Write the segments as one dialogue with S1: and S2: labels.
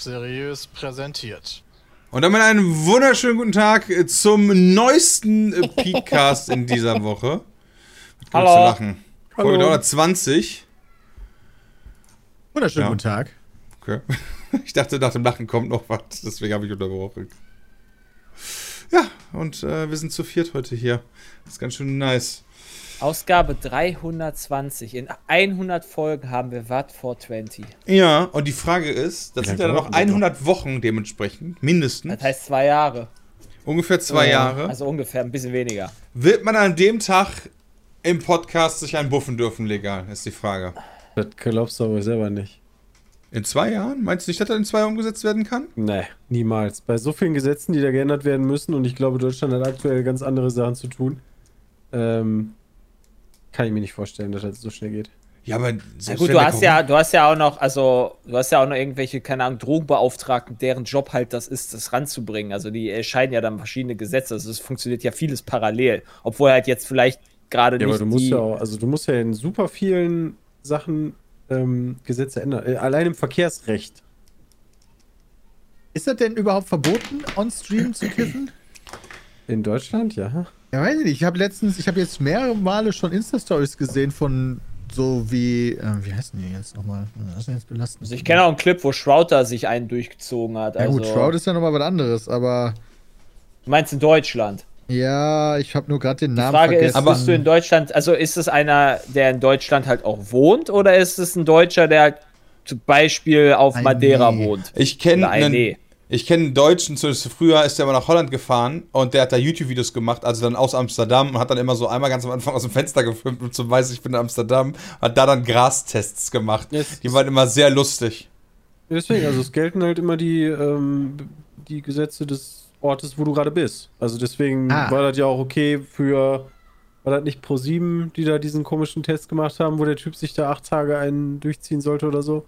S1: Seriös präsentiert.
S2: Und damit einen wunderschönen guten Tag zum neuesten äh, Podcast in dieser Woche. Mit
S3: Hallo.
S2: Zu lachen. Folge
S4: Hallo.
S2: 320.
S4: Wunderschönen
S2: Ja.
S4: guten Tag.
S2: Okay. Ich dachte, nach dem Lachen kommt noch was, deswegen habe ich unterbrochen. Ja, und äh, wir sind zu viert heute hier. Das ist ganz schön nice.
S3: Ausgabe 320. In 100 Folgen haben wir Watt 420.
S2: Ja, und die Frage ist, das sind ja
S4: lange
S2: noch
S4: brauchen wir
S2: 100 Wochen dementsprechend, mindestens.
S3: Das heißt zwei Jahre.
S2: Ungefähr zwei
S3: Äh,
S2: Jahre.
S3: Also ungefähr ein bisschen weniger.
S2: Wird man an dem Tag im Podcast sich einbuffen dürfen, legal? Ist die Frage.
S4: Das glaubst du aber selber nicht.
S2: In zwei Jahren? Meinst du nicht, dass das in zwei Jahren umgesetzt werden kann?
S4: Nee, niemals. Bei so vielen Gesetzen, die da geändert werden müssen, und ich glaube, Deutschland hat aktuell ganz andere Sachen zu tun, ähm, kann ich mir nicht vorstellen, dass das so schnell geht.
S2: Ja, aber
S3: Na
S2: selbst
S3: gut,
S2: wenn
S3: du hast ja, du hast ja auch noch, also du hast ja auch noch irgendwelche, keine Ahnung, Drogenbeauftragten, deren Job halt das ist, das ranzubringen. Also die erscheinen ja dann verschiedene Gesetze. Also es funktioniert ja vieles parallel. Obwohl halt jetzt vielleicht gerade
S4: Ja,
S3: nicht
S4: aber du musst
S3: die,
S4: ja auch, also du musst ja in super vielen Sachen ähm, Gesetze ändern. Äh, allein im Verkehrsrecht.
S5: Ist das denn überhaupt verboten, on Stream zu kiffen?
S4: In Deutschland, ja.
S5: Ja, weiß ich nicht. Ich habe letztens, ich habe jetzt mehrere Male schon Insta-Stories gesehen von so wie, äh, wie heißen die jetzt nochmal? Das ist jetzt belastend.
S3: Also ich kenne auch einen Clip, wo Shrouder sich einen durchgezogen hat.
S5: Ja
S3: Also,
S5: gut, Shroud ist ja nochmal was anderes, aber
S3: Du meinst in Deutschland?
S5: ja, ich habe nur gerade den
S3: Die
S5: Namen
S3: Frage ist,
S5: vergessen.
S3: bist du in Deutschland, also ist es einer, der in Deutschland halt auch wohnt, oder ist es ein Deutscher, der halt zum Beispiel auf Madeira
S5: Nee.
S3: wohnt?
S2: Ich kenne einen,
S3: Nee.
S2: Ich kenne einen Deutschen, zumindest früher ist der mal nach Holland gefahren und der hat da YouTube-Videos gemacht, also dann aus Amsterdam und hat dann immer so einmal ganz am Anfang aus dem Fenster gefilmt und so weiß ich bin in Amsterdam, hat da dann Grastests gemacht.
S4: Yes.
S2: Die waren immer sehr lustig.
S4: Deswegen, also es gelten halt immer die, ähm, die Gesetze des Ortes, wo du gerade bist. Also deswegen
S5: Ah.
S4: war das ja auch okay für, war das nicht Pro7, die da diesen komischen Test gemacht haben, wo der Typ sich da acht Tage einen durchziehen sollte oder so?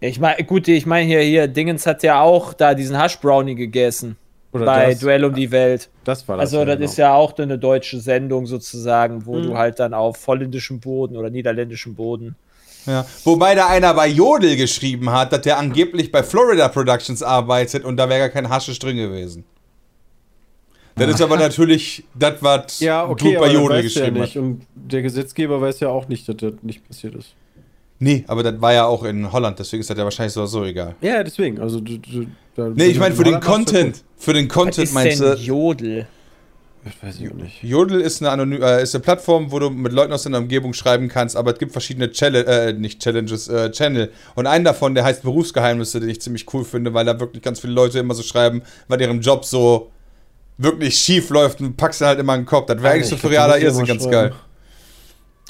S3: Ich meine, gut, ich meine hier, hier, Dingens hat ja auch da diesen Hash Brownie gegessen
S4: Oder
S3: bei
S4: das,
S3: Duell um die Welt.
S4: das war das.
S3: Also, das
S4: genau.
S3: ist ja auch eine deutsche Sendung sozusagen, wo
S4: Mhm.
S3: du halt dann auf holländischem Boden oder niederländischem Boden.
S2: Ja. Wobei da einer bei Jodel geschrieben hat, dass der angeblich bei Florida Productions arbeitet und da wäre gar kein Haschisch drin gewesen. Das ist aber natürlich das, was
S4: Ja, okay,
S2: Dude bei Jodel
S4: ja
S2: geschrieben
S4: nicht.
S2: hat.
S4: Und der Gesetzgeber weiß ja auch nicht, dass das nicht passiert ist.
S2: Nee, aber das war ja auch in Holland, deswegen ist das ja wahrscheinlich so, so egal.
S4: Ja, deswegen. Also, du, du, da,
S2: Nee, ich meine für den Content. Für den Content meinst du.
S3: Jodel?
S4: Das weiß ich auch nicht.
S2: Jodel ist eine, Anony äh, ist eine Plattform, wo du mit Leuten aus deiner Umgebung schreiben kannst, aber es gibt verschiedene Challenge, äh, nicht Challenges, äh, Channel. Und einen davon, der heißt Berufsgeheimnisse, den ich ziemlich cool finde, weil da wirklich ganz viele Leute immer so schreiben, weil deren Job so wirklich schief läuft und packst dann halt immer in den Kopf. Das wäre eigentlich so
S4: Ich
S2: für realer
S4: ich
S2: Irrsinn ganz geil.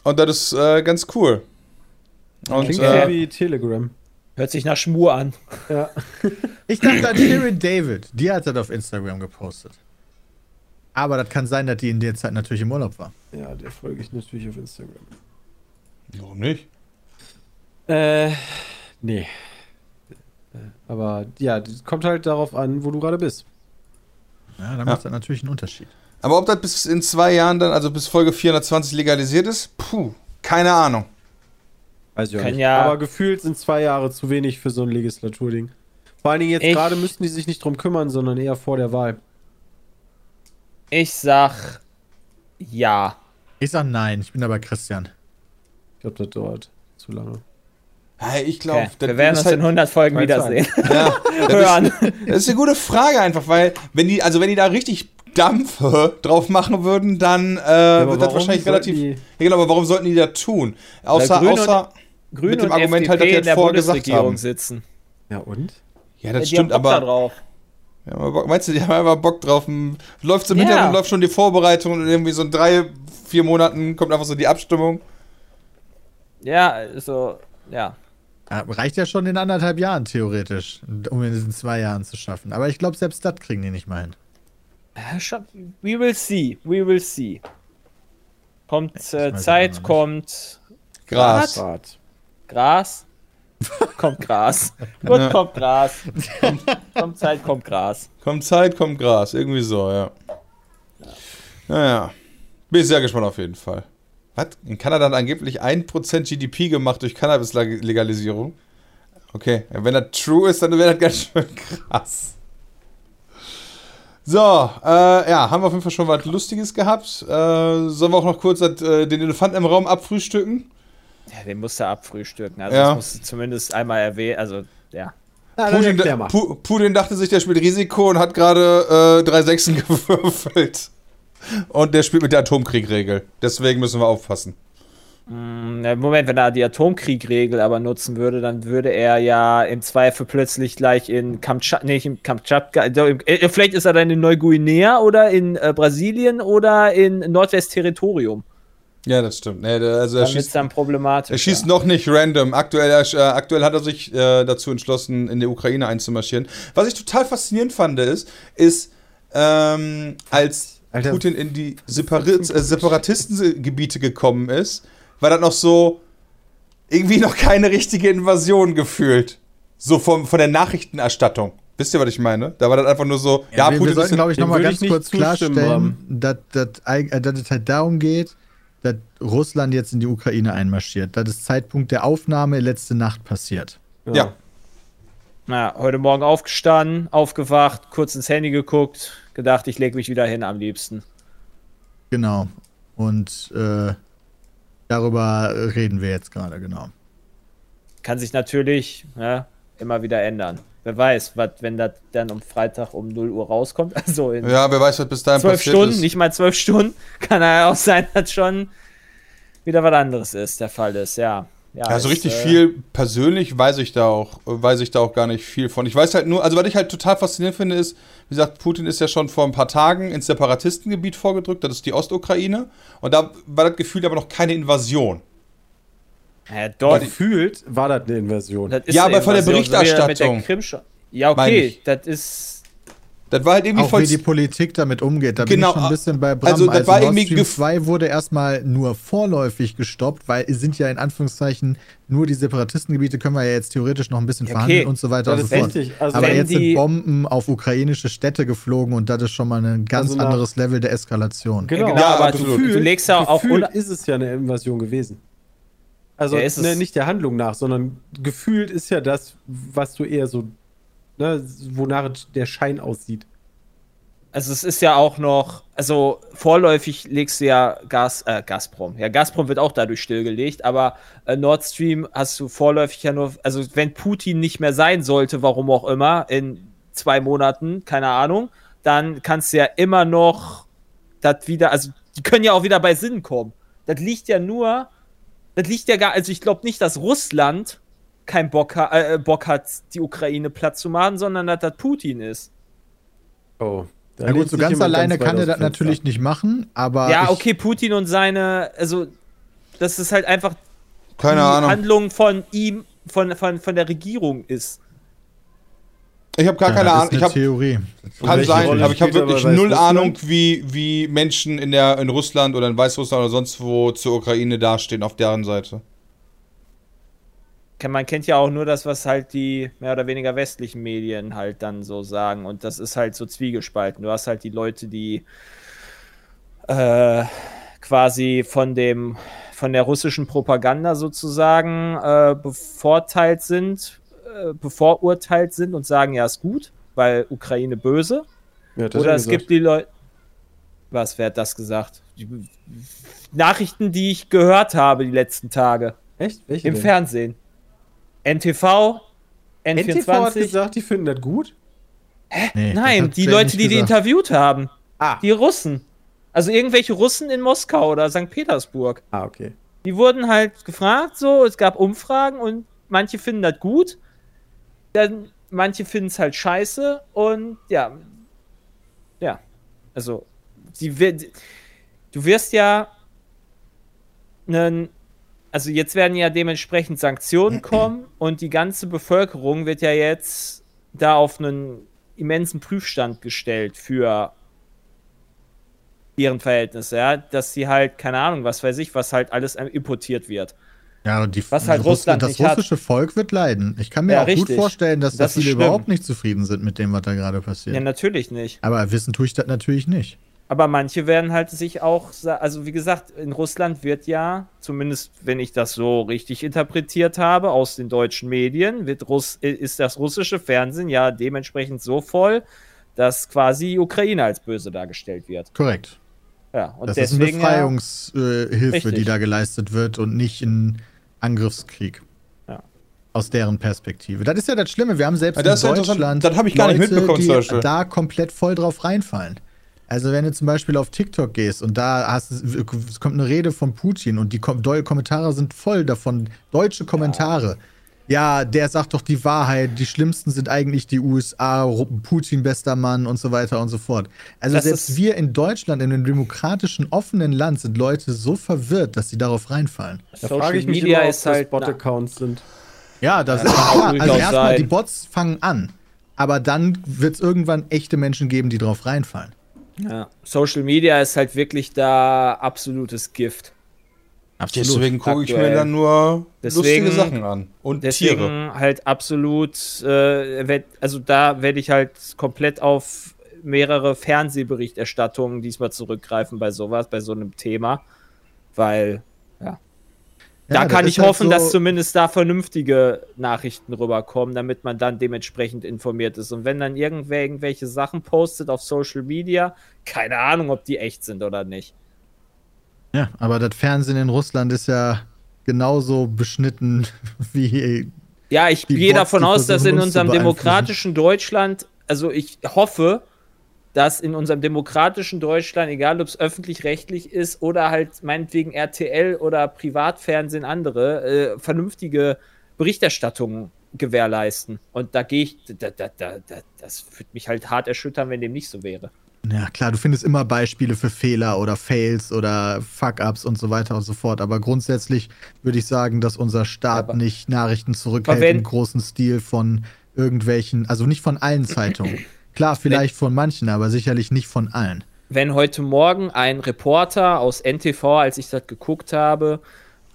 S2: Und das ist äh, ganz cool. Und
S4: Klingt
S2: äh,
S4: wie Telegram.
S3: Hört sich nach Schmur an.
S4: Ja.
S5: Ich dachte an Shirin David. Die hat das auf Instagram gepostet. Aber das kann sein, dass die in der Zeit natürlich im Urlaub war.
S4: ja, der folge ich natürlich auf Instagram.
S2: warum nicht?
S4: Äh, nee. Äh, Aber ja, das kommt halt darauf an, wo du gerade bist.
S5: Ja, da macht das natürlich einen Unterschied.
S2: Aber ob das bis in zwei Jahren dann, also bis Folge 420 legalisiert ist, puh, keine Ahnung.
S4: Weiß ich auch nicht.
S3: ja-
S4: Aber gefühlt sind zwei Jahre zu wenig für so ein Legislaturding. Vor allen Dingen jetzt gerade müssten die sich nicht drum kümmern, sondern eher vor der Wahl.
S3: Ich sag ja.
S5: Ich sag nein, ich bin aber Christian.
S4: Ich glaube, das dauert zu lange.
S2: Hey, ich glaube,
S3: Okay. Wir werden uns in 100 Folgen
S4: 2 zu
S3: wiedersehen.
S2: ja, das
S3: Hören.
S2: Ist, das ist eine gute Frage einfach, weil wenn die, also wenn die da richtig Dampfe drauf machen würden, dann äh,
S4: aber
S2: wird das wahrscheinlich relativ.
S4: die-
S2: Ja, genau, aber warum sollten die das tun? Außer,
S3: und-
S2: außer.
S3: Grüne
S2: Mit dem
S3: und
S2: Argument
S3: FDP
S2: halt, dass die
S3: in
S2: halt
S3: der
S2: vorher gesagt
S3: Bundesregierung
S2: haben.
S3: sitzen.
S4: Ja, und?
S2: Ja, das
S3: die
S2: stimmt,
S3: da
S2: aber.
S3: drauf.
S2: Ja, meinst du, die haben einfach Bock drauf? Hm, Läuft im
S3: Ja.
S2: Hintergrund, läuft schon die Vorbereitung und irgendwie so in drei, vier Monaten kommt einfach so die Abstimmung.
S3: Ja, so, ja.
S5: Ja, reicht ja schon in anderthalb Jahren theoretisch, um in diesen zwei Jahren zu schaffen. Aber ich glaube, selbst das kriegen die nicht mal hin.
S3: Ja, We will see, we will see. Kommt äh, Zeit, kommt
S2: Gras.
S4: Bart.
S3: Gras. kommt Gras. Gut,
S2: Ja.
S3: kommt Gras. Kommt, kommt Zeit, kommt Gras.
S2: Kommt Zeit, kommt Gras. Irgendwie so, ja. Naja. Bin ich sehr gespannt auf jeden Fall. Was? In Kanada hat angeblich 1% GDP gemacht durch Cannabis-Legalisierung. Okay, ja, wenn das true ist, dann wäre das ganz schön krass. So, äh, ja, haben wir auf jeden Fall schon was Lustiges gehabt. Äh, sollen wir auch noch kurz äh, den Elefanten im Raum abfrühstücken?
S3: Ja, den musst du abfrühstücken. Also
S2: Ja.
S3: das musst du zumindest einmal erwähnen. Also, ja.
S4: Na,
S2: Putin. Pu Putin dachte sich, der spielt Risiko und hat gerade äh, drei Sechsen gewürfelt. Und der spielt mit der Atomkriegregel. Deswegen müssen wir aufpassen.
S3: Mm, Moment, wenn er die Atomkriegregel aber nutzen würde, dann würde er ja im Zweifel plötzlich gleich in Kamtschatka, nicht in Kamtschatka, vielleicht ist er dann in Neuguinea oder in äh, Brasilien oder in Nordwestterritorium.
S2: Ja, das stimmt. Nee, also er
S3: Dann
S2: schießt,
S3: dann problematisch.
S2: er schießt noch nicht random. Aktuell, äh, aktuell hat er sich äh, dazu entschlossen, in die Ukraine einzumarschieren. Was ich total faszinierend fand, ist, ist ähm, als
S4: Alter.
S2: Putin in die Separi äh, Separatistengebiete gekommen ist, war das noch so irgendwie noch keine richtige Invasion gefühlt. So vom, von der Nachrichtenerstattung. Wisst ihr, was ich meine? Da war das einfach nur so, ja,
S5: wir, wir
S2: Putin
S5: sollten,
S2: ist
S5: glaube ich, nochmal ganz kurz klarstellen, dass, dass, eig- dass es halt darum geht, dass Russland jetzt in die Ukraine einmarschiert. Das ist Zeitpunkt der Aufnahme letzte Nacht passiert.
S2: ja.
S3: Na, heute Morgen aufgestanden, aufgewacht, kurz ins Handy geguckt, gedacht, ich lege mich wieder hin am liebsten.
S5: Genau. Und äh, darüber reden wir jetzt gerade, genau.
S3: Kann sich natürlich ne, immer wieder ändern. Wer weiß, was, wenn das dann um Freitag um 0 Uhr rauskommt, also in
S2: Ja, wer weiß, was bis dahin
S3: zwölf
S2: passiert
S3: Stunden,
S2: ist.
S3: nicht mal zwölf Stunden, kann ja auch sein, dass schon wieder was anderes ist, der Fall ist, ja. Ja,
S2: Ja, so
S3: ist,
S2: richtig
S3: äh,
S2: viel persönlich weiß ich da auch, weiß ich da auch gar nicht viel von. Ich weiß halt nur, also was ich halt total faszinierend finde, ist, wie gesagt, Putin ist ja schon vor ein paar Tagen ins Separatistengebiet vorgedrückt, das ist die Ostukraine. Und da war das Gefühl aber noch keine Invasion.
S3: Ja, dort
S4: Gefühlt war das eine Invasion.
S3: das ist
S2: Ja,
S3: eine
S2: aber von der
S3: er
S2: Berichterstattung,
S3: der Ja, okay, das ist.
S2: Das war halt irgendwie
S5: Auch
S2: voll.
S5: wie die Politik damit umgeht. Da
S2: Genau,
S5: bin ich schon ein bisschen bei Bram.
S2: also das war
S5: Nord
S2: irgendwie
S5: Stream
S2: gef-
S5: 2 wurde erstmal nur vorläufig gestoppt, weil es sind ja in Anführungszeichen nur die Separatistengebiete, können wir ja jetzt theoretisch noch ein bisschen
S3: Ja,
S5: verhandeln
S3: okay.
S5: und so weiter
S4: Das
S5: und so fort.
S4: richtig. Also
S5: Aber jetzt sind Bomben auf ukrainische Städte geflogen und das ist schon mal ein ganz
S4: Also
S5: anderes Level der Eskalation.
S4: Genau,
S3: genau,
S2: Ja,
S3: aber
S2: absolut.
S3: du, du legst ja auch
S4: gefühlt ist es ja eine Invasion gewesen. Also ne, nicht der Handlung nach, sondern gefühlt ist ja das, was du eher so, ne, wonach der Schein aussieht.
S3: Also es ist ja auch noch, also vorläufig legst du ja Gas, äh, Gazprom. Ja, Gazprom wird auch dadurch stillgelegt, aber äh, Nord Stream hast du vorläufig ja nur, also wenn Putin nicht mehr sein sollte, warum auch immer, in zwei Monaten, keine Ahnung, dann kannst du ja immer noch das wieder, also die können ja auch wieder bei Sinn kommen. Das liegt ja nur, das liegt ja gar, also ich glaube nicht, dass Russland keinen Bock, ha äh, Bock hat, die Ukraine platt zu machen, sondern dass das Putin ist.
S4: Oh. Da
S5: Ja gut, so ganz alleine
S4: weit
S5: kann er das natürlich nicht machen, aber
S3: Ja, okay, Putin und seine, also das ist halt einfach
S2: keine
S3: die
S2: Ahnung.
S3: Handlung von ihm, von, von, von der Regierung ist.
S2: Ich habe gar
S5: ja,
S2: keine
S5: das
S2: Ahnung.
S5: ist
S2: Ich habe
S5: Theorie.
S2: Kann sein,
S4: Rolle
S2: aber ich habe wirklich null? Ahnung, wie, wie Menschen in, der, in Russland oder in Weißrussland oder sonst wo zur Ukraine dastehen auf deren Seite.
S3: Man kennt ja auch nur das, was halt die mehr oder weniger westlichen Medien halt dann so sagen. Und das ist halt so zwiegespalten. Du hast halt die Leute, die äh, quasi von dem von der russischen Propaganda sozusagen äh, bevorteilt sind, äh, bevorurteilt sind und sagen, ja, ist gut, weil Ukraine böse.
S4: Ja, er
S3: Oder es
S4: gesagt.
S3: gibt die Leute. Was, wer hat das gesagt? Die Nachrichten, die ich gehört habe die letzten Tage.
S4: Echt? Welche
S3: Im
S4: denn?
S3: Fernsehen. NTV,
S4: NTV hat
S3: N24.
S4: gesagt, die finden das gut.
S5: Nee, das
S3: Nein, die Leute, die die
S5: gesagt.
S3: interviewt haben.
S4: Ah.
S3: Die Russen. Also irgendwelche Russen in Moskau oder St. Petersburg.
S4: Ah, okay.
S3: Die wurden halt gefragt, so, es gab Umfragen und manche finden das gut. Dann manche finden es halt scheiße und ja. Ja. Also, die, wird- du wirst ja einen, also jetzt werden ja dementsprechend Sanktionen kommen und die ganze Bevölkerung wird ja jetzt da auf einen immensen Prüfstand gestellt für ihren Verhältnisse, ja, dass sie halt, keine Ahnung, was weiß ich, was halt alles importiert wird.
S5: Ja, und die,
S3: Was halt Russland
S5: das
S3: nicht hat.
S5: russische Volk wird leiden. Ich kann mir
S3: Ja,
S5: auch
S3: richtig.
S5: gut vorstellen, dass
S3: Das
S5: da
S3: ist
S5: viele
S3: schlimm.
S5: überhaupt nicht zufrieden sind mit dem, was da gerade passiert.
S3: Ja, natürlich nicht.
S5: Aber wissen tue ich das natürlich nicht.
S3: Aber manche werden halt sich auch, also wie gesagt, in Russland wird ja, zumindest wenn ich das so richtig interpretiert habe, aus den deutschen Medien, wird Russ ist das russische Fernsehen ja dementsprechend so voll, dass quasi die Ukraine als böse dargestellt wird.
S5: Korrekt.
S3: Ja, und
S5: Das ist eine
S3: deswegen ja,
S5: Befreiungshilfe, die da geleistet wird und nicht ein Angriffskrieg.
S3: Ja.
S5: Aus deren Perspektive. Das ist ja das Schlimme. Wir haben selbst
S2: das
S5: in. Deutschland
S2: Das ich gar nicht mitbekommen,
S5: die
S2: Beispiel.
S5: da komplett voll drauf reinfallen. Also wenn du zum Beispiel auf TikTok gehst und da hast es kommt eine Rede von Putin und die Kommentare sind voll davon, deutsche Kommentare. Ja. Der sagt doch die Wahrheit, die schlimmsten sind eigentlich die USA, Putin bester Mann und so weiter und so fort. Also
S3: Das
S5: selbst wir in Deutschland, in einem demokratischen, offenen Land, sind Leute so verwirrt, dass sie darauf reinfallen.
S4: Da
S3: Social
S4: frage ich mich
S3: Media
S4: immer, ob
S3: ist
S4: das
S3: halt
S4: Bot-Accounts sind.
S5: Ja, das
S3: Ja,
S5: ist klar. Also erstmal, die Bots fangen an. Aber dann wird es irgendwann echte Menschen geben, die drauf reinfallen.
S3: ja, Social Media ist halt wirklich da absolutes Gift.
S2: Deswegen gucke ich mir dann nur
S3: Deswegen-
S2: lustige Sachen an. Und
S3: Deswegen
S2: Tiere.
S3: halt absolut, äh, also da werde ich halt komplett auf mehrere Fernsehberichterstattungen diesmal zurückgreifen bei sowas, bei so einem Thema, weil ja, da
S5: Ja,
S3: kann ich
S5: halt
S3: hoffen,
S5: so-
S3: dass zumindest da vernünftige Nachrichten rüberkommen, damit man dann dementsprechend informiert ist. Und wenn dann irgendwer irgendwelche Sachen postet auf Social Media, keine Ahnung, ob die echt sind oder nicht.
S5: Ja, aber das Fernsehen in Russland ist ja genauso beschnitten wie.
S3: Ja, ich gehe
S5: Bots,
S3: davon aus, dass in unserem demokratischen Deutschland, also ich hoffe, dass in unserem demokratischen Deutschland, egal ob es öffentlich-rechtlich ist oder halt meinetwegen RTL oder Privatfernsehen andere, äh, vernünftige Berichterstattungen gewährleisten. Und da gehe ich, da, da, da, das würde mich halt hart erschüttern, wenn dem nicht so wäre.
S5: Ja, klar, du findest immer Beispiele für Fehler oder Fails oder Fuck-Ups und so weiter und so fort. Aber grundsätzlich würde ich sagen, dass unser Staat
S3: Aber-
S5: nicht Nachrichten zurückhält im großen Stil von irgendwelchen, also nicht von allen Zeitungen. Klar, vielleicht von manchen, aber sicherlich nicht von allen.
S3: wenn heute Morgen ein Reporter aus NTV, als ich das geguckt habe,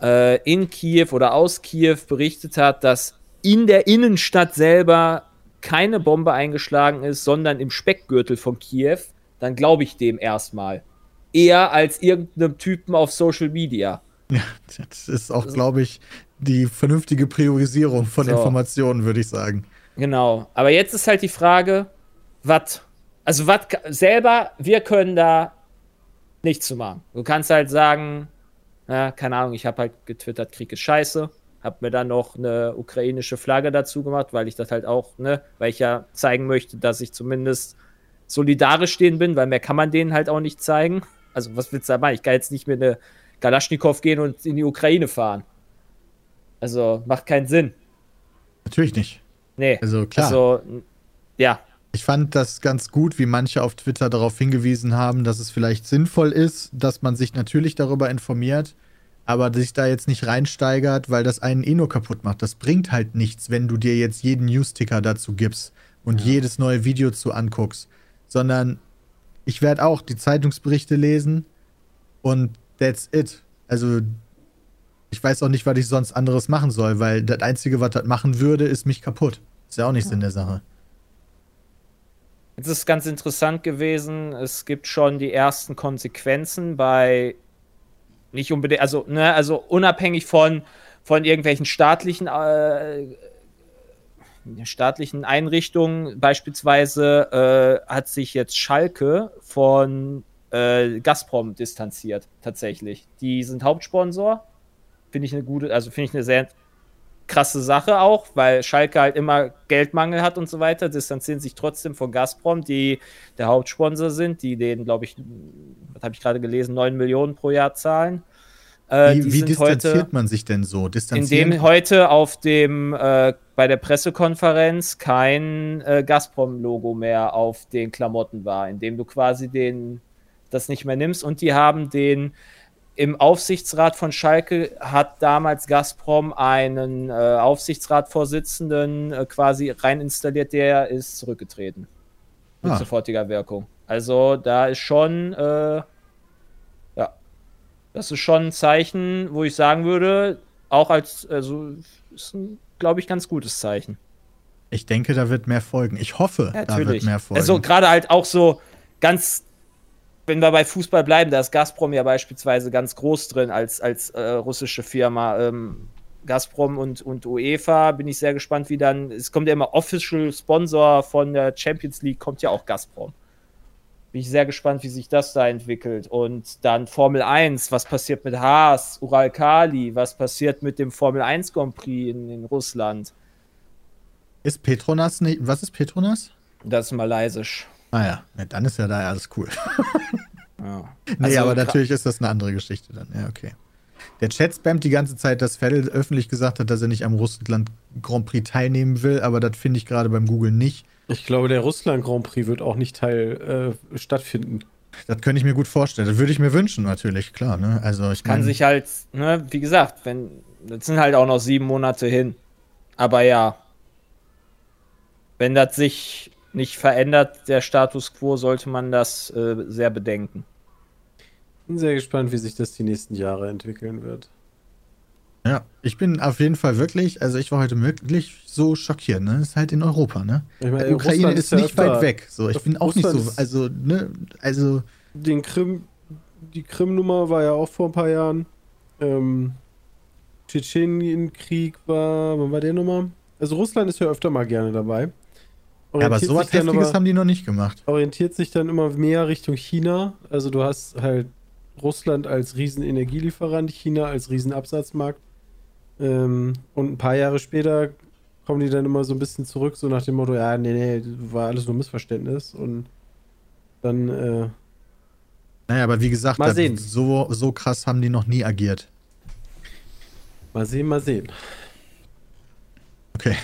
S3: äh, in Kiew oder aus Kiew berichtet hat, dass in der Innenstadt selber keine Bombe eingeschlagen ist, sondern im Speckgürtel von Kiew, dann glaube ich dem erstmal. Eher als irgendeinem Typen auf Social Media.
S5: Ja, das ist auch, glaube ich, die vernünftige Priorisierung von
S3: So.
S5: Informationen, würde ich sagen.
S3: Genau. Aber jetzt ist halt die Frage, was? Also, was selber, wir können da nichts zu machen. Du kannst halt sagen, na, keine Ahnung, ich habe halt getwittert, Krieg ist scheiße. Hab mir dann noch eine ukrainische Flagge dazu gemacht, weil ich das halt auch, ne, weil ich ja zeigen möchte, dass ich zumindest solidarisch stehen bin, weil mehr kann man denen halt auch nicht zeigen. Also, was willst du da machen? Ich kann jetzt nicht mit eine Kalaschnikow gehen und in die Ukraine fahren. Also, macht keinen Sinn.
S5: Natürlich nicht.
S3: Nee.
S5: Also, klar.
S3: Also, ja,
S5: Ich fand das ganz gut, wie manche auf Twitter darauf hingewiesen haben, dass es vielleicht sinnvoll ist, dass man sich natürlich darüber informiert, aber sich da jetzt nicht reinsteigert, weil das einen eh nur kaputt macht. Das bringt halt nichts, wenn du dir jetzt jeden Newsticker dazu gibst und jedes neue Video zu anguckst, sondern ich werde auch die Zeitungsberichte lesen und that's it. Also ich weiß auch nicht, was ich sonst anderes machen soll, weil das Einzige, was das machen würde, ist mich kaputt. Ist ja auch nichts in der Sache.
S3: Es ist ganz interessant gewesen. Es gibt schon die ersten Konsequenzen bei nicht unbedingt, also, ne, also unabhängig von, von irgendwelchen staatlichen, äh, staatlichen Einrichtungen. Beispielsweise äh, hat sich jetzt Schalke von äh, Gazprom distanziert, tatsächlich. Die sind Hauptsponsor. Finde ich eine gute, also finde ich eine sehr krasse Sache auch, weil Schalke halt immer Geldmangel hat und so weiter, distanzieren sich trotzdem von Gazprom, die der Hauptsponsor sind, die denen, glaube ich, was habe ich gerade gelesen, 9 Millionen pro Jahr zahlen. Äh,
S5: Wie, wie distanziert man sich denn so?
S3: Indem heute auf dem äh, bei der Pressekonferenz kein äh, Gazprom-Logo mehr auf den Klamotten war, indem du quasi den das nicht mehr nimmst und die haben den im Aufsichtsrat von Schalke hat damals Gazprom einen äh, Aufsichtsratsvorsitzenden äh, quasi rein installiert, der ist zurückgetreten. Mit
S5: Ah.
S3: sofortiger Wirkung. Also da ist schon, äh, ja, das ist schon ein Zeichen, wo ich sagen würde, auch als, also ist ein, glaube ich, ganz gutes Zeichen.
S5: ich denke, da wird mehr folgen. Ich hoffe, da wird mehr folgen.
S3: Also gerade halt auch so ganz wenn wir bei Fußball bleiben, da ist Gazprom ja beispielsweise ganz groß drin als, als äh, russische Firma. Ähm, Gazprom und, und UEFA bin ich sehr gespannt, wie dann. Es kommt ja immer Official Sponsor von der Champions League, kommt ja auch Gazprom. Bin ich sehr gespannt, wie sich das da entwickelt. Und dann Formel 1, was passiert mit Haas, Ural Kali, was passiert mit dem Formel 1 Grand Prix in, in Russland?
S5: Ist Petronas nicht. Was ist Petronas?
S3: Das ist malaysisch.
S5: Ah ja, ja dann ist ja da alles cool.
S3: Ja.
S5: Nee,
S3: Also,
S5: aber natürlich ist das eine andere Geschichte dann. Ja, okay. Der Chat spammt die ganze Zeit, dass Vettel öffentlich gesagt hat, dass er nicht am Russland Grand Prix teilnehmen will, aber das finde ich gerade beim Google nicht.
S4: Ich glaube, der Russland Grand Prix wird auch nicht Teil äh, stattfinden.
S5: Das könnte ich mir gut vorstellen. Das würde ich mir wünschen, natürlich, klar. Ne? Also ich
S3: kann sich halt, ne, wie gesagt, wenn, das sind halt auch noch sieben Monate hin. Aber ja, wenn das sich nicht verändert, der Status quo, sollte man das äh, sehr bedenken.
S4: Bin sehr gespannt, wie sich das die nächsten Jahre entwickeln wird.
S5: Ja, ich bin auf jeden Fall wirklich, also ich war heute wirklich so schockiert, ne? Ist halt in Europa, ne?
S4: Ich meine,
S5: Die Ukraine
S4: Russland
S5: ist
S4: ja
S5: nicht weit weg. So, ich bin auch
S4: Russland
S5: nicht so, also, ne, also,
S4: Den Krim, die Krim-Nummer war ja auch vor ein paar Jahren. Ähm, Tschetschenienkrieg war, wann war der nochmal? Also Russland ist ja öfter mal gerne dabei.
S5: Ja, aber
S4: sich dann
S5: Heftiges
S4: aber-
S5: haben die noch nicht gemacht.
S4: orientiert sich dann immer mehr Richtung China. Also du hast halt Russland als Riesenenergielieferant, China als Riesenabsatzmarkt. Ähm, und ein paar Jahre später kommen die dann immer so ein bisschen zurück, so nach dem Motto, ja, nee, nee, war alles nur Missverständnis. Und dann, äh,
S5: Naja, aber wie gesagt,
S4: Mal sehen.
S5: so, so krass haben die noch nie agiert.
S4: mal sehen, mal sehen.
S5: Okay.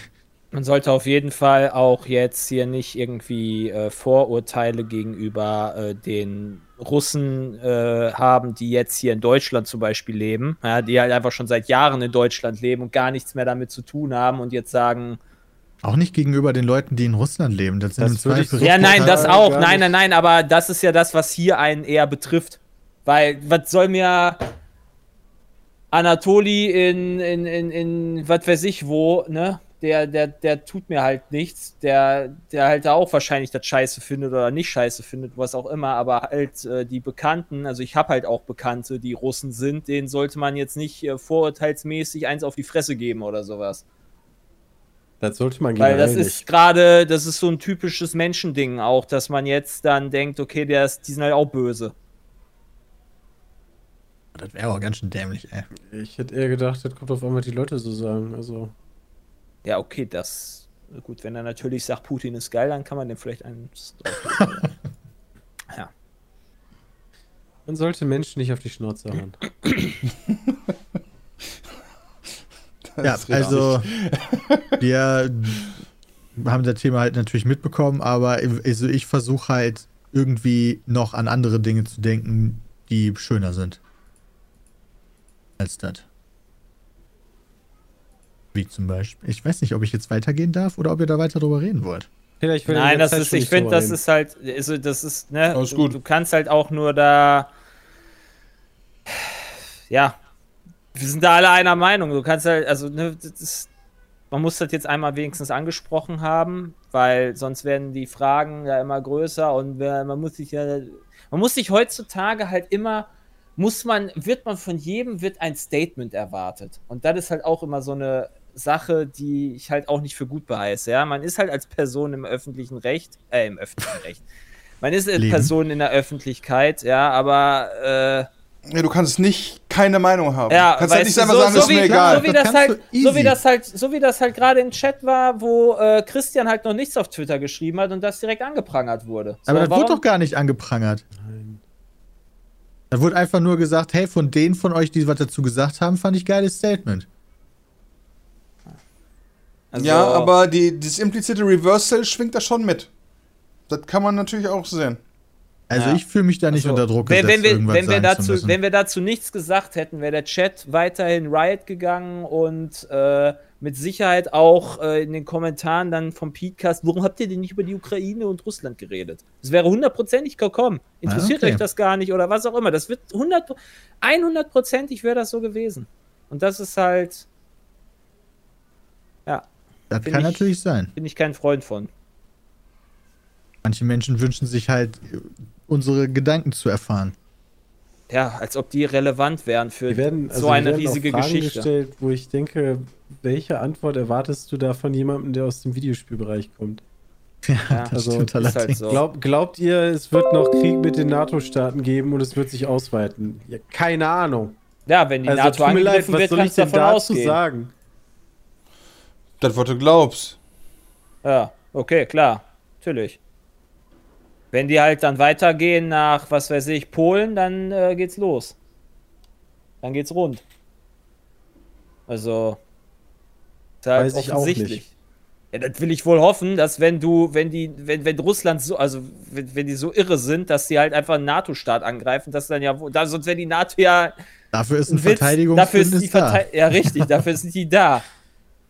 S3: Man sollte auf jeden Fall auch jetzt hier nicht irgendwie äh, Vorurteile gegenüber äh, den Russen äh, haben, die jetzt hier in Deutschland zum Beispiel leben, ja, die halt einfach schon seit Jahren in Deutschland leben und gar nichts mehr damit zu tun haben und jetzt sagen,
S5: Auch nicht gegenüber den Leuten, die in Russland leben. Das sind
S4: Das würde ich
S3: Ja, nein, das auch. Nein, nein, nein, aber das ist ja das, was hier einen eher betrifft. Weil, was soll mir Anatoli in, in, in, in was weiß ich wo, ne? Der, der, der tut mir halt nichts. Der, der halt da auch wahrscheinlich das Scheiße findet oder nicht Scheiße findet, was auch immer. Aber halt äh, die Bekannten, also ich habe halt auch Bekannte, die Russen sind, denen sollte man jetzt nicht äh, vorurteilsmäßig eins auf die Fresse geben oder sowas.
S4: Das sollte man
S3: Weil das ist gerade, das ist so ein typisches Menschending auch, dass man jetzt dann denkt, okay, der ist, die sind halt auch böse.
S5: Das wäre auch ganz schön dämlich, ey.
S4: Ich hätte eher gedacht, das kommt auf einmal die Leute so sagen. Also,
S3: Ja, okay, das. Gut, wenn er natürlich sagt, Putin ist geil, dann kann man dem vielleicht einen. ja.
S4: man sollte Menschen nicht auf die Schnauze hauen.
S5: Ja, also wir haben das Thema halt natürlich mitbekommen, aber also ich versuche halt irgendwie noch an andere Dinge zu denken, die schöner sind. Als das. Wie zum Beispiel. Ich weiß nicht, ob ich jetzt weitergehen darf oder ob ihr da weiter drüber reden wollt.
S3: Nein, das ist, ich finde, das
S4: reden.
S3: ist halt, also das ist, ne,
S2: Alles
S3: du,
S2: gut.
S3: du kannst halt auch nur da, ja, wir sind da alle einer Meinung. Du kannst halt, also, ne, das ist, man muss das jetzt einmal wenigstens angesprochen haben, weil sonst werden die Fragen ja immer größer und wer- man muss sich ja, man muss sich heutzutage halt immer, muss man, wird man von jedem, wird ein Statement erwartet. Und das ist halt auch immer so eine Sache, die ich halt auch nicht für gut beheiße. Ja, man ist halt als Person im öffentlichen Recht, äh, im öffentlichen Recht. Man ist als
S5: Leben.
S3: Person in der Öffentlichkeit, ja, aber äh,
S2: Ja, du kannst nicht keine Meinung haben.
S3: ja,
S2: kannst halt nicht
S3: du,
S2: einfach
S3: so,
S2: sagen,
S3: so
S2: ist
S3: wie,
S2: mir egal.
S3: So wie
S5: Das
S3: das
S5: kannst
S3: halt, so wie das halt, so wie das halt gerade im Chat war, wo äh, Christian halt noch nichts auf Twitter geschrieben hat und das direkt angeprangert wurde. So,
S5: Aber das
S3: warum-
S5: wurde doch gar nicht angeprangert. Da wurde einfach nur gesagt, hey, von denen von euch, die was dazu gesagt haben, fand ich geiles Statement.
S3: Also,
S2: ja, aber die, dieses implizite Reversal schwingt da schon mit. Das kann man natürlich auch sehen.
S5: Also
S3: Ja.
S5: ich fühle mich da nicht
S3: Also,
S5: unter Druck
S3: wenn, wenn, wir, wenn, wir dazu, wenn wir dazu nichts gesagt hätten, wäre der Chat weiterhin Riot gegangen und äh, mit Sicherheit auch äh, in den Kommentaren dann vom Podcast, warum habt ihr denn nicht über die Ukraine und Russland geredet? Das wäre hundertprozentig gekommen. Interessiert
S5: Ah, okay.
S3: euch das gar nicht oder was auch immer. Das wird 100, 100%ig wäre das so gewesen. Und das ist halt, ja,
S5: das
S3: bin
S5: kann
S3: ich-
S5: natürlich sein.
S3: bin ich kein Freund von.
S5: Manche Menschen wünschen sich halt unsere Gedanken zu erfahren.
S3: Ja, als ob die relevant wären für
S4: werden, also
S3: so
S4: wir
S3: eine
S4: werden auch
S3: riesige
S4: Fragen
S3: Geschichte.
S4: gestellt, wo ich denke, welche Antwort erwartest du da von jemandem, der aus dem Videospielbereich kommt?
S3: Ja,
S5: das
S4: also,
S5: stimmt
S3: ist halt so.
S4: Glaub, glaubt ihr, es wird noch Krieg mit den NATO-Staaten geben und es wird sich ausweiten? Ja, keine Ahnung.
S3: Ja, wenn die
S4: Also
S3: NATO
S4: mir leid,
S3: angegriffen
S4: was
S3: wird,
S4: soll ich
S3: kannst du
S4: denn
S3: davon
S4: dazu
S3: ausgehen.
S4: sagen?
S2: Das, was du glaubst.
S3: Ja, okay, klar. Natürlich. Wenn die halt dann weitergehen nach, was weiß ich, Polen, dann äh, geht's los. Dann geht's rund. Also. Ist halt
S4: Weiß ich auch
S3: offensichtlich.
S4: nicht.
S3: Ja, das will ich wohl hoffen, dass wenn du, wenn die, wenn, wenn Russland so, also wenn, wenn die so irre sind, dass die halt einfach einen NATO-Staat angreifen, dass dann ja, wohl- da, sonst wäre die NATO ja
S5: Dafür ist ein
S3: Witz,
S5: Verteidigungsbündnis
S3: dafür ist die
S5: da.
S3: Ja, richtig, dafür sind die da.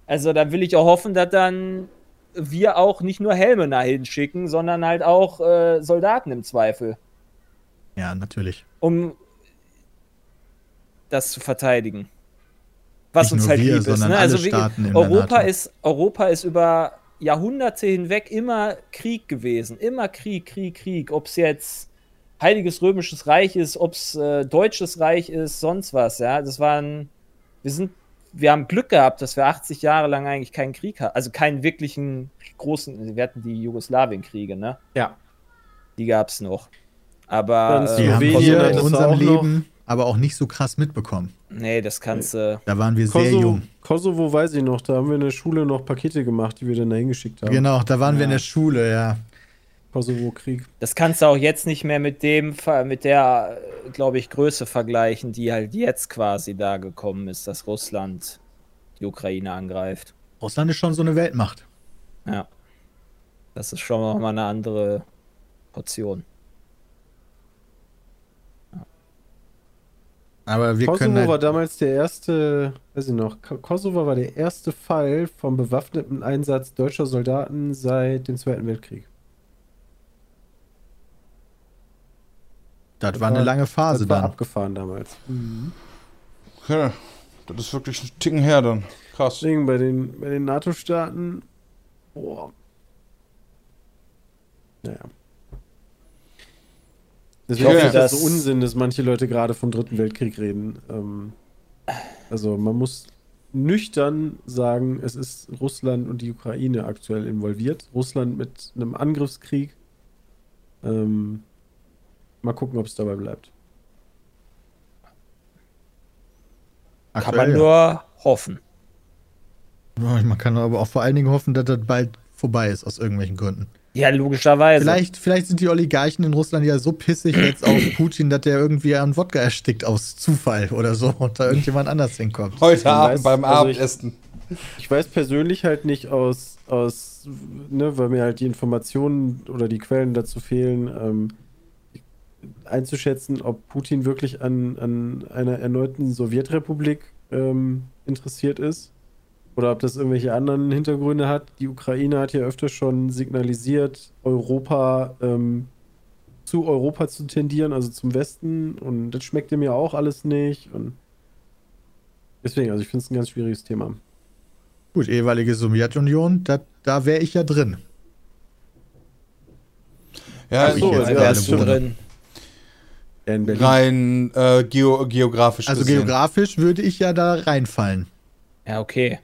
S3: Also da will ich auch hoffen, dass dann wir auch nicht nur Helme dahin schicken, sondern halt auch äh, Soldaten im Zweifel,
S5: Ja, natürlich.
S3: um das zu verteidigen. Was
S5: Nicht
S3: uns halt
S5: wir,
S3: lieb ist. Ne? Also wie, Europa ist Europa ist über Jahrhunderte hinweg immer Krieg gewesen, immer Krieg, Krieg, Krieg. Ob es jetzt Heiliges Römisches Reich ist, ob es äh, Deutsches Reich ist, sonst was. Ja, das waren wir sind wir haben Glück gehabt, dass wir 80 Jahre lang eigentlich keinen Krieg hatten, also keinen wirklichen großen. Wir hatten die Jugoslawienkriege, ne?
S4: Ja.
S3: Die gab es noch. Aber äh,
S5: Die haben wir
S4: hat
S5: in unserem
S4: auch noch.
S5: Leben aber auch nicht so krass mitbekommen.
S3: nee, das kannst du.
S5: Da waren wir sehr
S4: Kosovo,
S5: jung.
S4: Kosovo weiß ich noch, da haben wir in der Schule noch Pakete gemacht, die wir dann dahin geschickt haben.
S5: Genau, da waren wir in
S3: Ja.
S5: der Schule, ja.
S4: Kosovo-Krieg.
S3: Das kannst du auch jetzt nicht mehr mit dem, mit der, glaube ich, Größe vergleichen, die halt jetzt quasi da gekommen ist, dass Russland die Ukraine angreift.
S5: Russland ist schon so eine Weltmacht.
S3: Ja. Das ist schon noch mal eine andere Portion.
S5: Aber wir
S4: Kosovo
S5: können
S4: war
S5: halt,
S4: damals der erste, weiß ich noch, Ko- Kosovo war der erste Fall vom bewaffneten Einsatz deutscher Soldaten seit dem Zweiten Weltkrieg.
S5: Das war eine lange Phase
S4: das war
S5: dann.
S4: abgefahren damals.
S2: Ja, das ist wirklich ein Ticken her dann. Krass.
S4: Deswegen bei den, bei den NATO-Staaten, boah. Naja. Deswegen finde ich das so Unsinn, dass manche Leute gerade vom Dritten Weltkrieg reden. Ähm, also man muss nüchtern sagen, es ist Russland und die Ukraine aktuell involviert. Russland mit einem Angriffskrieg. Ähm, mal gucken, ob es dabei bleibt.
S3: Kann
S5: Aktuell,
S3: man nur hoffen.
S5: ja. Man kann aber auch vor allen Dingen hoffen, dass das bald vorbei ist, aus irgendwelchen Gründen.
S3: Ja, logischerweise.
S5: Vielleicht, vielleicht sind die Oligarchen in Russland ja so pissig jetzt auf Putin, dass der irgendwie an Wodka erstickt aus Zufall oder so und da irgendjemand anders hinkommt.
S2: Heute
S4: Man
S2: Abend
S4: weiß,
S2: beim
S4: also ich-
S2: Abendessen.
S4: Ich weiß persönlich halt nicht aus, aus, ne, weil mir halt die Informationen oder die Quellen dazu fehlen, ähm, einzuschätzen, ob Putin wirklich an, an einer erneuten Sowjetrepublik ähm, interessiert ist. Oder ob das irgendwelche anderen Hintergründe hat. Die Ukraine hat ja öfter schon signalisiert, Europa ähm, zu Europa zu tendieren, also zum Westen. Und das schmeckt mir auch alles nicht. Und deswegen, also ich finde es ein ganz schwieriges Thema.
S5: Gut, ehemalige Sowjetunion, da, da wäre ich ja drin.
S2: Ja,
S5: Ach so,
S2: ich-
S5: ja, ja,
S3: wärst du
S5: wohne.
S3: drin.
S4: In Berlin.
S2: rein äh, geo geografisch
S5: Also
S2: gesehen.
S5: geografisch würde ich ja da reinfallen
S3: Ja, okay.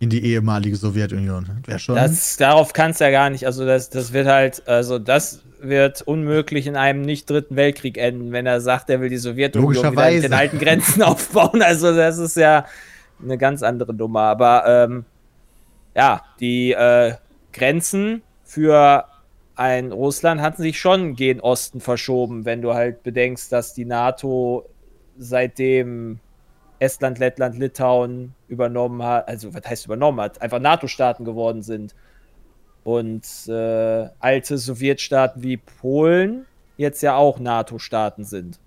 S5: in die ehemalige Sowjetunion. Wäre schon.
S3: Das, darauf kannst du ja gar nicht. Also, das, das wird halt, also, das wird unmöglich in einem nicht dritten Weltkrieg enden, wenn er sagt, er will die Sowjetunion wieder mit
S5: Logischerweise.
S3: den alten Grenzen aufbauen. Also, das ist ja eine ganz andere Nummer. Aber, ähm, ja, die äh, Grenzen für ein Russland hatten sich schon gen Osten verschoben, wenn du halt bedenkst, dass die NATO seitdem Estland, Lettland, Litauen übernommen hat, also was heißt übernommen hat, einfach NATO-Staaten geworden sind. Und äh, alte Sowjetstaaten wie Polen jetzt ja auch NATO-Staaten sind.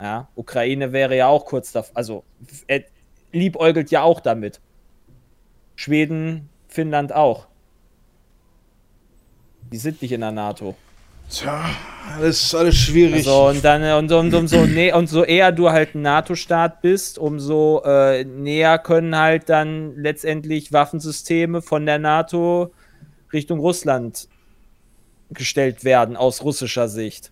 S3: Ja, Ukraine wäre ja auch kurz davor, also äh, liebäugelt ja auch damit. Schweden, Finnland auch. Die sind nicht in der NATO.
S2: Tja, alles, alles schwierig.
S3: Also und dann und, und umso nee, und so eher du halt ein NATO-Staat bist, umso äh, näher können halt dann letztendlich Waffensysteme von der NATO Richtung Russland gestellt werden aus russischer Sicht.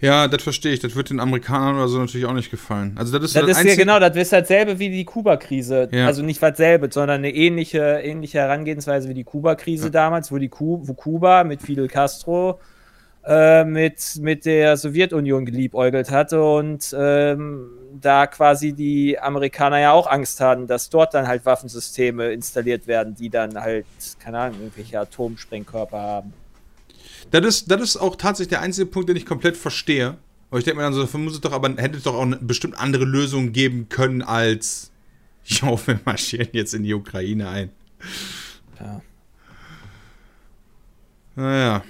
S2: Ja, das verstehe ich. Das wird den Amerikanern oder so natürlich auch nicht gefallen. Also das ist,
S3: Das,
S2: so
S3: ist ja genau, das ist halt selbe wie die Kuba-Krise.
S2: Ja.
S3: Also nicht was selbe, sondern eine ähnliche, ähnliche Herangehensweise wie die Kuba-Krise damals, wo die Ku wo Kuba mit Fidel Castro äh, mit, mit der Sowjetunion geliebäugelt hatte und ähm, da quasi die Amerikaner ja auch Angst hatten, dass dort dann halt Waffensysteme installiert werden, die dann halt, keine Ahnung, irgendwelche Atomsprengkörper haben.
S2: Das ist, das ist auch tatsächlich der einzige Punkt, den ich komplett verstehe. Aber ich denke mir dann so, muss es doch aber hätte es doch auch eine bestimmt andere Lösung geben können als Jo, wir marschieren jetzt in die Ukraine ein.
S3: Ja.
S2: Naja.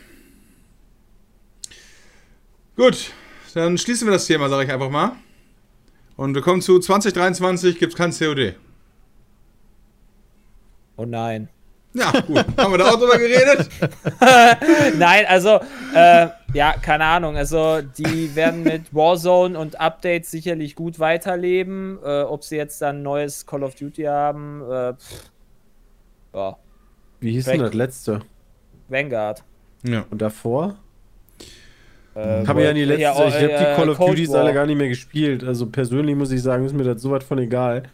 S2: Gut, dann schließen wir das Thema, sage ich einfach mal. Und wir kommen zu 2023, gibt es kein COD.
S3: Oh nein.
S2: Ja, gut. Haben wir da auch drüber geredet?
S3: Nein, also, äh, ja, keine Ahnung. Also, die werden mit Warzone und Updates sicherlich gut weiterleben. Äh, ob sie jetzt dann ein neues Call of Duty haben, äh, pff, ja,
S4: Wie hieß denn
S3: Weg.
S4: das letzte?
S3: Vanguard.
S2: Ja.
S4: Und davor?
S3: Äh,
S4: Ich habe ja die letzte,
S3: ja,
S4: ich habe die
S3: äh,
S4: Call of
S3: Cold
S4: Duties
S3: War.
S4: alle gar nicht mehr gespielt. Also persönlich muss ich sagen, ist mir das sowas von egal.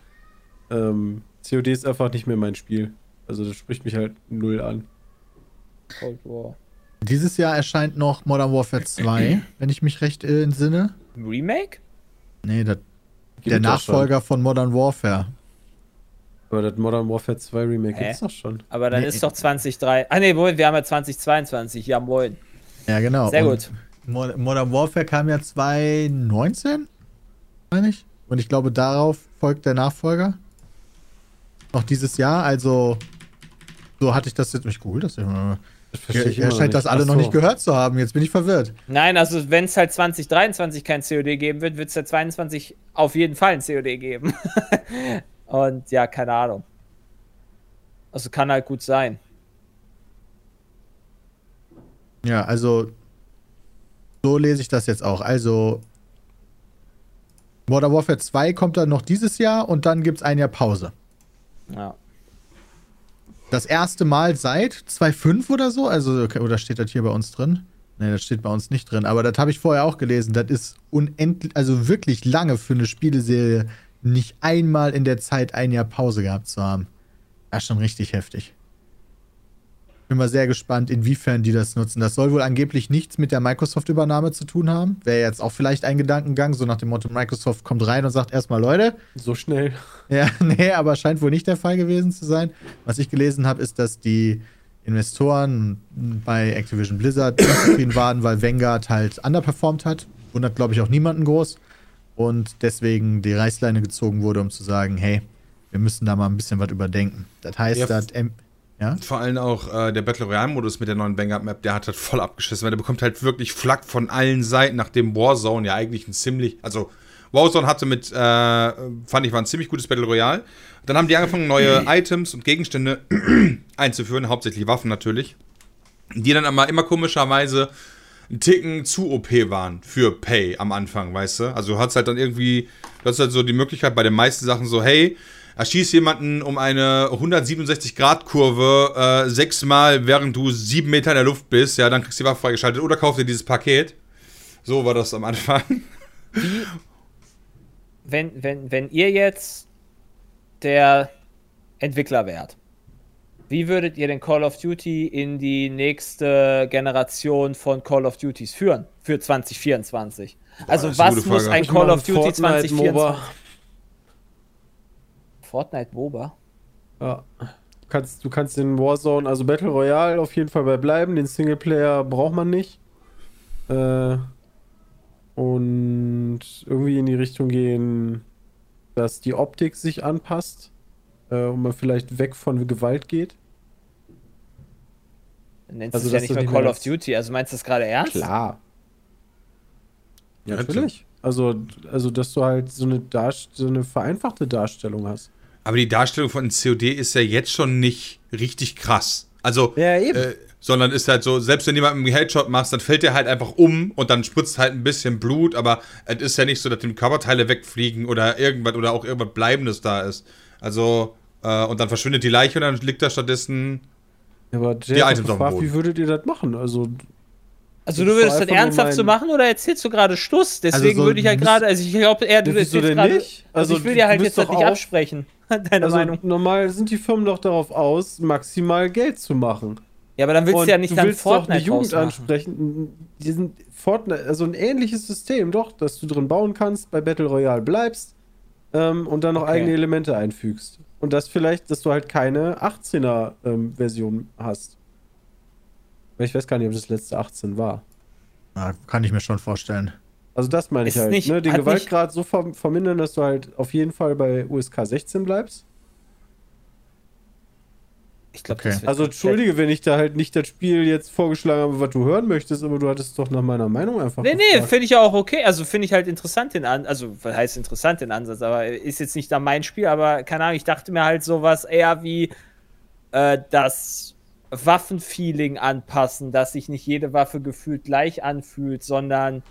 S4: Ähm, COD ist einfach nicht mehr mein Spiel. Also das spricht mich halt null an.
S3: Cold War.
S5: Dieses Jahr erscheint noch Modern Warfare 2, wenn ich mich recht entsinne.
S3: Remake?
S5: Nee, das,
S4: Gibt
S5: der Nachfolger von Modern Warfare.
S4: Aber das Modern Warfare 2 Remake
S3: Hä?
S4: gibt's doch schon.
S3: Aber dann
S5: Nee.
S3: ist doch 2003. Ah, nee, Moment, wir haben ja 2022. Ja, moin.
S5: Ja, genau.
S3: Sehr
S5: Und
S3: gut.
S5: Mo- Modern Warfare kam ja 2019, meine ich. Und ich glaube, darauf folgt der Nachfolger. Noch dieses Jahr, also so hatte ich das jetzt. Ich google das immer.
S4: Das ich
S5: Er scheint das alle
S4: Ach
S5: noch
S4: so.
S5: nicht gehört zu haben. Jetzt bin ich verwirrt.
S3: Nein, also wenn es halt 2023 kein COD geben wird, wird es ja 22 auf jeden Fall ein COD geben. Und ja, keine Ahnung. Also kann halt gut sein.
S5: Ja, also so lese ich das jetzt auch. Also Modern Warfare 2 kommt dann noch dieses Jahr und dann gibt es ein Jahr Pause.
S3: Ja.
S5: Das erste Mal seit 2.5 oder so? Also, oder steht das hier bei uns drin? Ne, das steht bei uns nicht drin. Aber das habe ich vorher auch gelesen. Das ist unendlich, also wirklich lange für eine Spieleserie, nicht einmal in der Zeit ein Jahr Pause gehabt zu haben. Ja, schon richtig heftig. Bin mal sehr gespannt, inwiefern die das nutzen. Das soll wohl angeblich nichts mit der Microsoft-Übernahme zu tun haben. Wäre jetzt auch vielleicht ein Gedankengang, so nach dem Motto, Microsoft kommt rein und sagt erstmal, Leute,
S4: So schnell.
S5: ja, nee, aber scheint wohl nicht der Fall gewesen zu sein. Was ich gelesen habe, ist, dass die Investoren bei Activision Blizzard unzufrieden waren, weil Vanguard halt underperformt hat. Wundert, glaube ich, auch niemanden groß. Und deswegen die Reißleine gezogen wurde, um zu sagen, hey, wir müssen da mal ein bisschen was überdenken. Das heißt,
S2: Ja,
S5: dass ja?
S2: Vor allem auch äh, der Battle Royale-Modus mit der neuen Vanguard-Map, der hat halt voll abgeschissen, weil der bekommt halt wirklich Flak von allen Seiten, nachdem Warzone ja eigentlich ein ziemlich, also Warzone hatte mit, äh, fand ich, war ein ziemlich gutes Battle Royale. Dann haben die angefangen, neue Items und Gegenstände einzuführen, hauptsächlich Waffen natürlich, die dann aber immer komischerweise einen Ticken zu OP waren für Pay am Anfang, weißt du? Also du hast halt dann irgendwie, du hast halt so die Möglichkeit bei den meisten Sachen so, hey, erschieß jemanden um eine 167-Grad-Kurve äh, sechsmal, während du sieben Meter in der Luft bist, ja, dann kriegst du die Waffe freigeschaltet oder kauf dir dieses Paket. So war das am Anfang.
S3: Wenn, wenn, wenn ihr jetzt der Entwickler wärt, wie würdet ihr den Call of Duty in die nächste Generation von Call of Duties führen für 2024? Also
S2: das ist eine
S3: was muss ein Call of Duty
S4: Fortnite
S3: 2024? Fortnite MOBA?
S4: Ja. Du kannst, du kannst den Warzone, also Battle Royale auf jeden Fall bei bleiben. Den Singleplayer braucht man nicht. Äh, und irgendwie in die Richtung gehen, dass die Optik sich anpasst. Äh, und man vielleicht weg von Gewalt geht.
S3: Dann nennst
S4: Also,
S3: du es ja nicht mehr Call of
S4: das-
S3: Duty. Also meinst du das gerade ernst?
S4: Klar. Ja, natürlich. Also, also, dass du halt so eine, Darst so eine vereinfachte Darstellung hast.
S2: Aber die Darstellung von COD ist ja jetzt schon nicht richtig krass. Also,
S4: Ja, eben.
S2: Äh, sondern ist halt so, selbst wenn jemand einen Headshot machst, dann fällt der halt einfach um und dann spritzt halt ein bisschen Blut, aber es ist ja nicht so, dass dem Körperteile wegfliegen oder irgendwas oder auch irgendwas Bleibendes da ist. Also, äh, und dann verschwindet die Leiche und dann liegt da stattdessen
S4: Ja, aber
S2: Die
S4: Jay hat
S2: Items auf dem Boden.
S4: wie würdet ihr das machen? Also,
S3: Also du würdest das ernsthaft so machen oder erzählst du gerade Stuss? Deswegen
S5: so
S3: würde ich halt
S5: müsst-
S3: gerade, also ich glaube eher, du
S4: Ja,
S3: erzählst gerade,
S4: nicht?
S3: Also,
S4: Also,
S3: ich will dir halt jetzt das nicht absprechen, deine
S4: also
S3: Meinung.
S4: normal sind die Firmen doch darauf aus, maximal Geld zu machen.
S3: Ja, aber dann willst
S4: Und
S3: du ja nicht
S4: du
S3: dann
S4: willst doch
S3: Fortnite
S4: die Jugend ansprechen. Die sind Fortnite, also ein ähnliches System, doch, dass du drin bauen kannst, bei Battle Royale bleibst ähm, und dann noch
S3: Okay.
S4: eigene Elemente einfügst. Und das vielleicht, dass du halt keine 18er ähm, Version hast. Ich weiß gar nicht, ob das letzte 18 war.
S5: Ja, kann ich mir schon vorstellen.
S4: Also das meine ich
S3: Ist
S4: halt.
S3: nicht-
S4: ne? Den Gewaltgrad so ver vermindern, dass du halt auf jeden Fall bei USK 16 bleibst.
S3: Ich glaube,
S5: Okay.
S4: Also entschuldige, wenn ich da halt nicht das Spiel jetzt vorgeschlagen habe, was du hören möchtest, aber du hattest doch nach meiner Meinung einfach.
S3: Nee, nee,
S4: gefragt.
S3: finde ich ja auch okay. Also finde ich halt interessant den Ansatz. Also, was heißt interessant den Ansatz, aber ist jetzt nicht da mein Spiel, aber keine Ahnung, ich dachte mir halt sowas eher wie äh, das Waffenfeeling anpassen, dass sich nicht jede Waffe gefühlt gleich anfühlt, sondern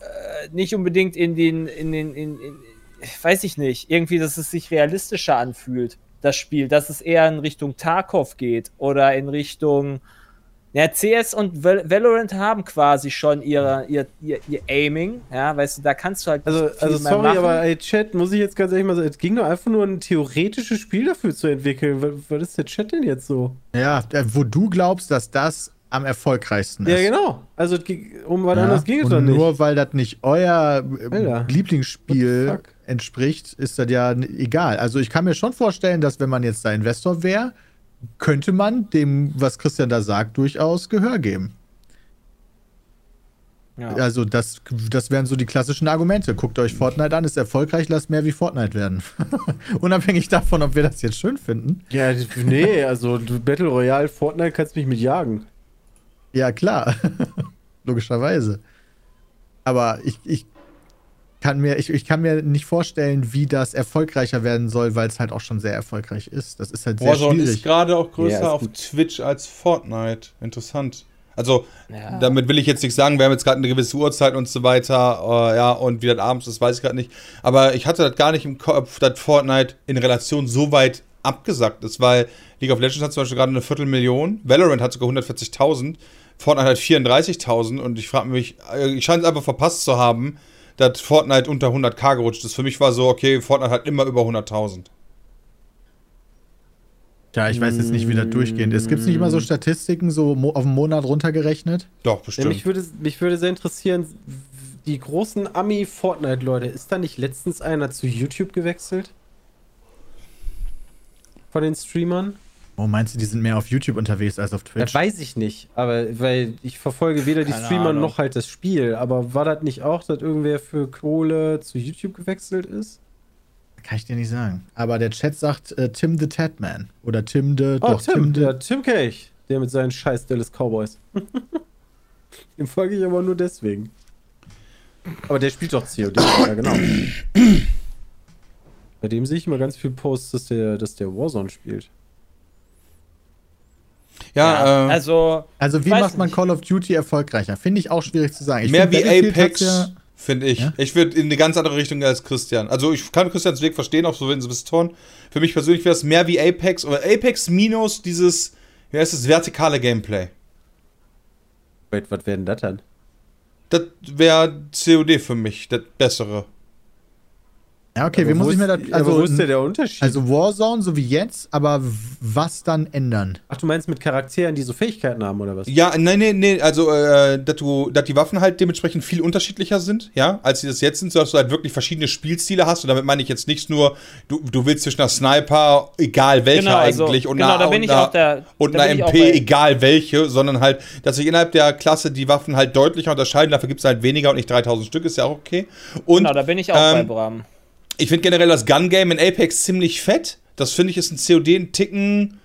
S3: äh, nicht unbedingt in den, in den, in, in, weiß ich nicht, irgendwie, dass es sich realistischer anfühlt, das Spiel, dass es eher in Richtung Tarkov geht oder in Richtung ja, CS und Val Valorant haben quasi schon ihre, ihr, ihr, ihr Aiming, ja, weißt du, da kannst du halt
S4: Also, also
S3: mehr
S4: sorry,
S3: machen.
S4: aber ey, Chat, muss ich jetzt ganz ehrlich mal sagen, es ging doch einfach nur ein theoretisches Spiel dafür zu entwickeln. Was, was ist der Chat denn jetzt so?
S5: Ja, äh, wo du glaubst, dass das am erfolgreichsten ist.
S4: Ja, genau. Also um was
S5: Ja,
S4: anderes ging es
S5: und
S4: doch nicht.
S5: Nur weil das nicht euer äh,
S4: Alter.
S5: Lieblingsspiel entspricht, ist das ja egal. Also ich kann mir schon vorstellen, dass wenn man jetzt da Investor wäre, könnte man dem, was Christian da sagt, durchaus Gehör geben.
S3: ja.
S5: Also das, das wären so die klassischen Argumente. Guckt euch Fortnite an, ist erfolgreich, lasst mehr wie Fortnite werden. Unabhängig davon, ob wir das jetzt schön finden.
S4: Ja, nee, also du Battle Royale, Fortnite kannst mich mit jagen.
S5: Ja, klar. Logischerweise. Aber ich, ich, kann mir, ich, ich kann mir nicht vorstellen, wie das erfolgreicher werden soll, weil es halt auch schon sehr erfolgreich ist. Das ist halt sehr
S2: Warzone ist
S5: schwierig.
S2: gerade auch größer
S4: Ja, ist
S2: auf
S4: gut.
S2: Twitch als Fortnite. Interessant. Also,
S3: Ja.
S2: damit will ich jetzt nicht sagen, wir haben jetzt gerade eine gewisse Uhrzeit und so weiter, äh, ja, und wie das abends ist, weiß ich gerade nicht. Aber ich hatte das gar nicht im Kopf, dass Fortnite in Relation so weit abgesackt ist, weil League of Legends hat zum Beispiel gerade eine Viertelmillion, Valorant hat sogar 140.000, Fortnite hat 34.000 und ich frage mich, äh, ich scheine es einfach verpasst zu haben, dass Fortnite unter 100k gerutscht ist. Für mich war so, okay, Fortnite hat immer über 100.000.
S5: Ja, ich weiß jetzt nicht, wie das durchgehend ist. Gibt es nicht immer so Statistiken, so auf einen Monat runtergerechnet?
S2: Doch,
S4: Ja,
S2: bestimmt.
S4: mich, würde, mich würde sehr interessieren, die großen Ami-Fortnite-Leute, ist da nicht letztens einer zu YouTube gewechselt? Von den Streamern?
S5: Oh, meinst du, die sind mehr auf YouTube unterwegs als auf
S4: Das
S5: Twitch?
S4: weiß ich nicht, aber weil ich verfolge weder die
S3: Keine
S4: Streamer
S3: Ahnung.
S4: noch halt das Spiel. Aber war das nicht auch, dass irgendwer für Kohle zu YouTube gewechselt ist?
S5: Kann ich dir nicht sagen. Aber der Chat sagt äh, Tim the Tatman. Oder Tim the.
S4: Oh,
S5: doch,
S4: Tim,
S5: the,
S4: ja, Tim Kelch, der mit seinen scheiß Dallas Cowboys. Dem folge ich aber nur deswegen. Aber der spielt doch COD, ja genau. Bei dem sehe ich immer ganz viel Posts, dass der, dass der Warzone spielt.
S2: Ja, äh,
S3: also,
S5: Also, wie macht man
S3: nicht.
S5: Call of Duty erfolgreicher? Finde ich auch schwierig zu sagen. Ich
S2: mehr
S5: find,
S2: wie Apex,
S5: Ja,
S2: finde ich.
S5: Ja?
S2: Ich würde in eine ganz andere Richtung als Christian. Also ich kann Christians Weg verstehen, auch so wenn sie bis Ton. Für mich persönlich wäre es mehr wie Apex oder Apex minus dieses, wie heißt es, vertikale Gameplay.
S4: Wait, was wäre denn das dann?
S2: Das wäre COD für mich, das bessere.
S5: Ja okay,
S4: Aber
S5: wie muss
S4: wo
S5: ich mir
S4: ist-
S5: das.
S4: aber wo ist
S5: Also,
S4: denn der Unterschied?
S5: also Warzone, so wie jetzt, aber was dann ändern?
S4: Ach, du meinst mit Charakteren, die so Fähigkeiten haben, oder was?
S2: Ja, nein, nein, nee, also, äh, dass du, dass die Waffen halt dementsprechend viel unterschiedlicher sind, ja, als sie das jetzt sind, sodass du halt wirklich verschiedene Spielstile hast. Und damit meine ich jetzt nicht nur, du, du willst zwischen einer Sniper, egal welcher
S3: Genau, also,
S2: eigentlich, und
S3: genau,
S2: einer,
S3: da bin
S2: und
S3: ich
S2: einer,
S3: der-
S2: und MP,
S3: bei-
S2: egal welche, sondern halt, dass sich innerhalb der Klasse die Waffen halt deutlicher unterscheiden. Dafür gibt es halt weniger und nicht 3000 Stück, ist ja auch okay. Und
S3: genau, da bin ich auch bei
S2: ähm,
S3: Bram.
S2: Ich finde generell das Gun-Game in Apex ziemlich fett. Das finde ich ist ein COD ein Ticken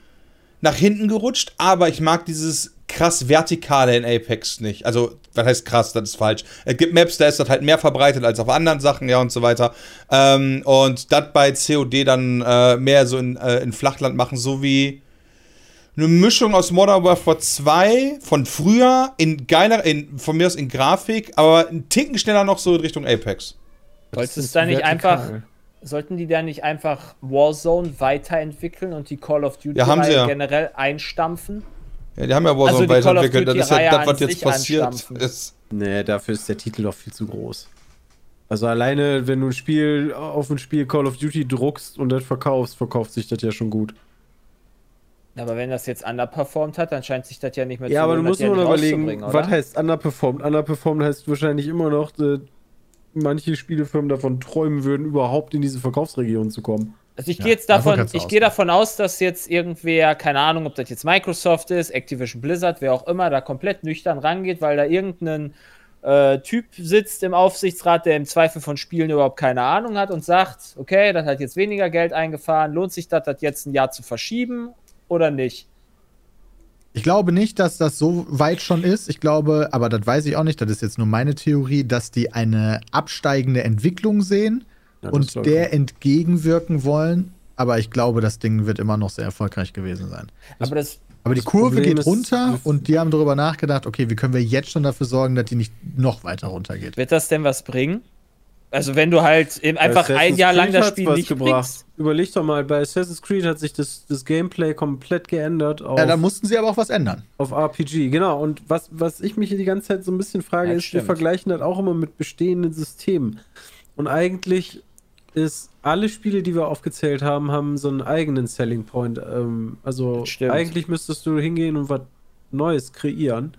S2: nach hinten gerutscht, aber ich mag dieses krass Vertikale in Apex nicht. Also, was heißt krass, das ist falsch. Es gibt Maps, da ist das halt mehr verbreitet als auf anderen Sachen, ja, und so weiter. Ähm, und das bei COD dann äh, mehr so in, äh, in Flachland machen, so wie eine Mischung aus Modern Warfare 2 von früher in geiler, in, von mir aus in Grafik, aber einen Ticken schneller noch so in Richtung Apex.
S3: Wolltest
S4: Das
S3: du da nicht einfach sollten die da nicht einfach Warzone weiterentwickeln und die Call of Duty
S2: Ja, haben sie ja.
S3: generell einstampfen?
S2: Ja, die haben ja Warzone
S3: Also die Call of
S2: weiterentwickelt. Das ist ja das, was jetzt passiert ist.
S4: Nee, dafür ist der Titel doch viel zu groß. Also alleine, wenn du ein Spiel auf ein Spiel Call of Duty druckst und das verkaufst, verkauft sich das ja schon gut.
S3: Aber wenn das jetzt underperformed hat, dann scheint sich das ja nicht mehr
S4: Ja, aber du musst nur
S3: ja
S4: überlegen, was heißt underperformed? Underperformed heißt wahrscheinlich immer noch, äh, manche Spielefirmen davon träumen würden, überhaupt in diese Verkaufsregion zu kommen.
S3: Also ich
S5: Ja,
S3: gehe jetzt
S5: davon
S3: ich gehe davon aus, dass jetzt irgendwer, keine Ahnung, ob das jetzt Microsoft ist, Activision Blizzard, wer auch immer, da komplett nüchtern rangeht, weil da irgendein äh, Typ sitzt im Aufsichtsrat, der im Zweifel von Spielen überhaupt keine Ahnung hat und sagt, okay, das hat jetzt weniger Geld eingefahren, lohnt sich das, das jetzt ein Jahr zu verschieben oder nicht?
S5: Ich glaube nicht, dass das so weit schon ist. Ich glaube, aber das weiß ich auch nicht, das ist jetzt nur meine Theorie, dass die eine absteigende Entwicklung sehen
S4: Ja,
S5: und der
S4: kommen.
S5: entgegenwirken wollen. Aber ich glaube, das Ding wird immer noch sehr erfolgreich gewesen sein.
S3: Aber das,
S5: Aber die Kurve
S4: Problem
S5: geht runter und die haben darüber nachgedacht, okay, wie können wir jetzt schon dafür sorgen, dass die nicht noch weiter runtergeht.
S3: wird das denn was bringen? Also wenn du halt eben einfach
S4: Assassin's
S3: ein Jahr lang
S4: Creed
S3: das
S4: hat's
S3: Spiel nicht
S4: gebracht.
S3: bringst.
S4: Überleg doch mal, bei Assassin's Creed hat sich das, das Gameplay komplett geändert auf,
S5: Ja, da mussten sie aber auch was ändern.
S4: auf RPG. Genau, und was, was ich mich hier die ganze Zeit so ein bisschen frage,
S3: Ja,
S4: ist,
S3: stimmt.
S4: wir vergleichen das auch immer mit bestehenden Systemen. Und eigentlich ist alle Spiele, die wir aufgezählt haben, haben so einen eigenen Selling Point. Ähm, also
S3: Stimmt.
S4: eigentlich müsstest du hingehen und was Neues kreieren.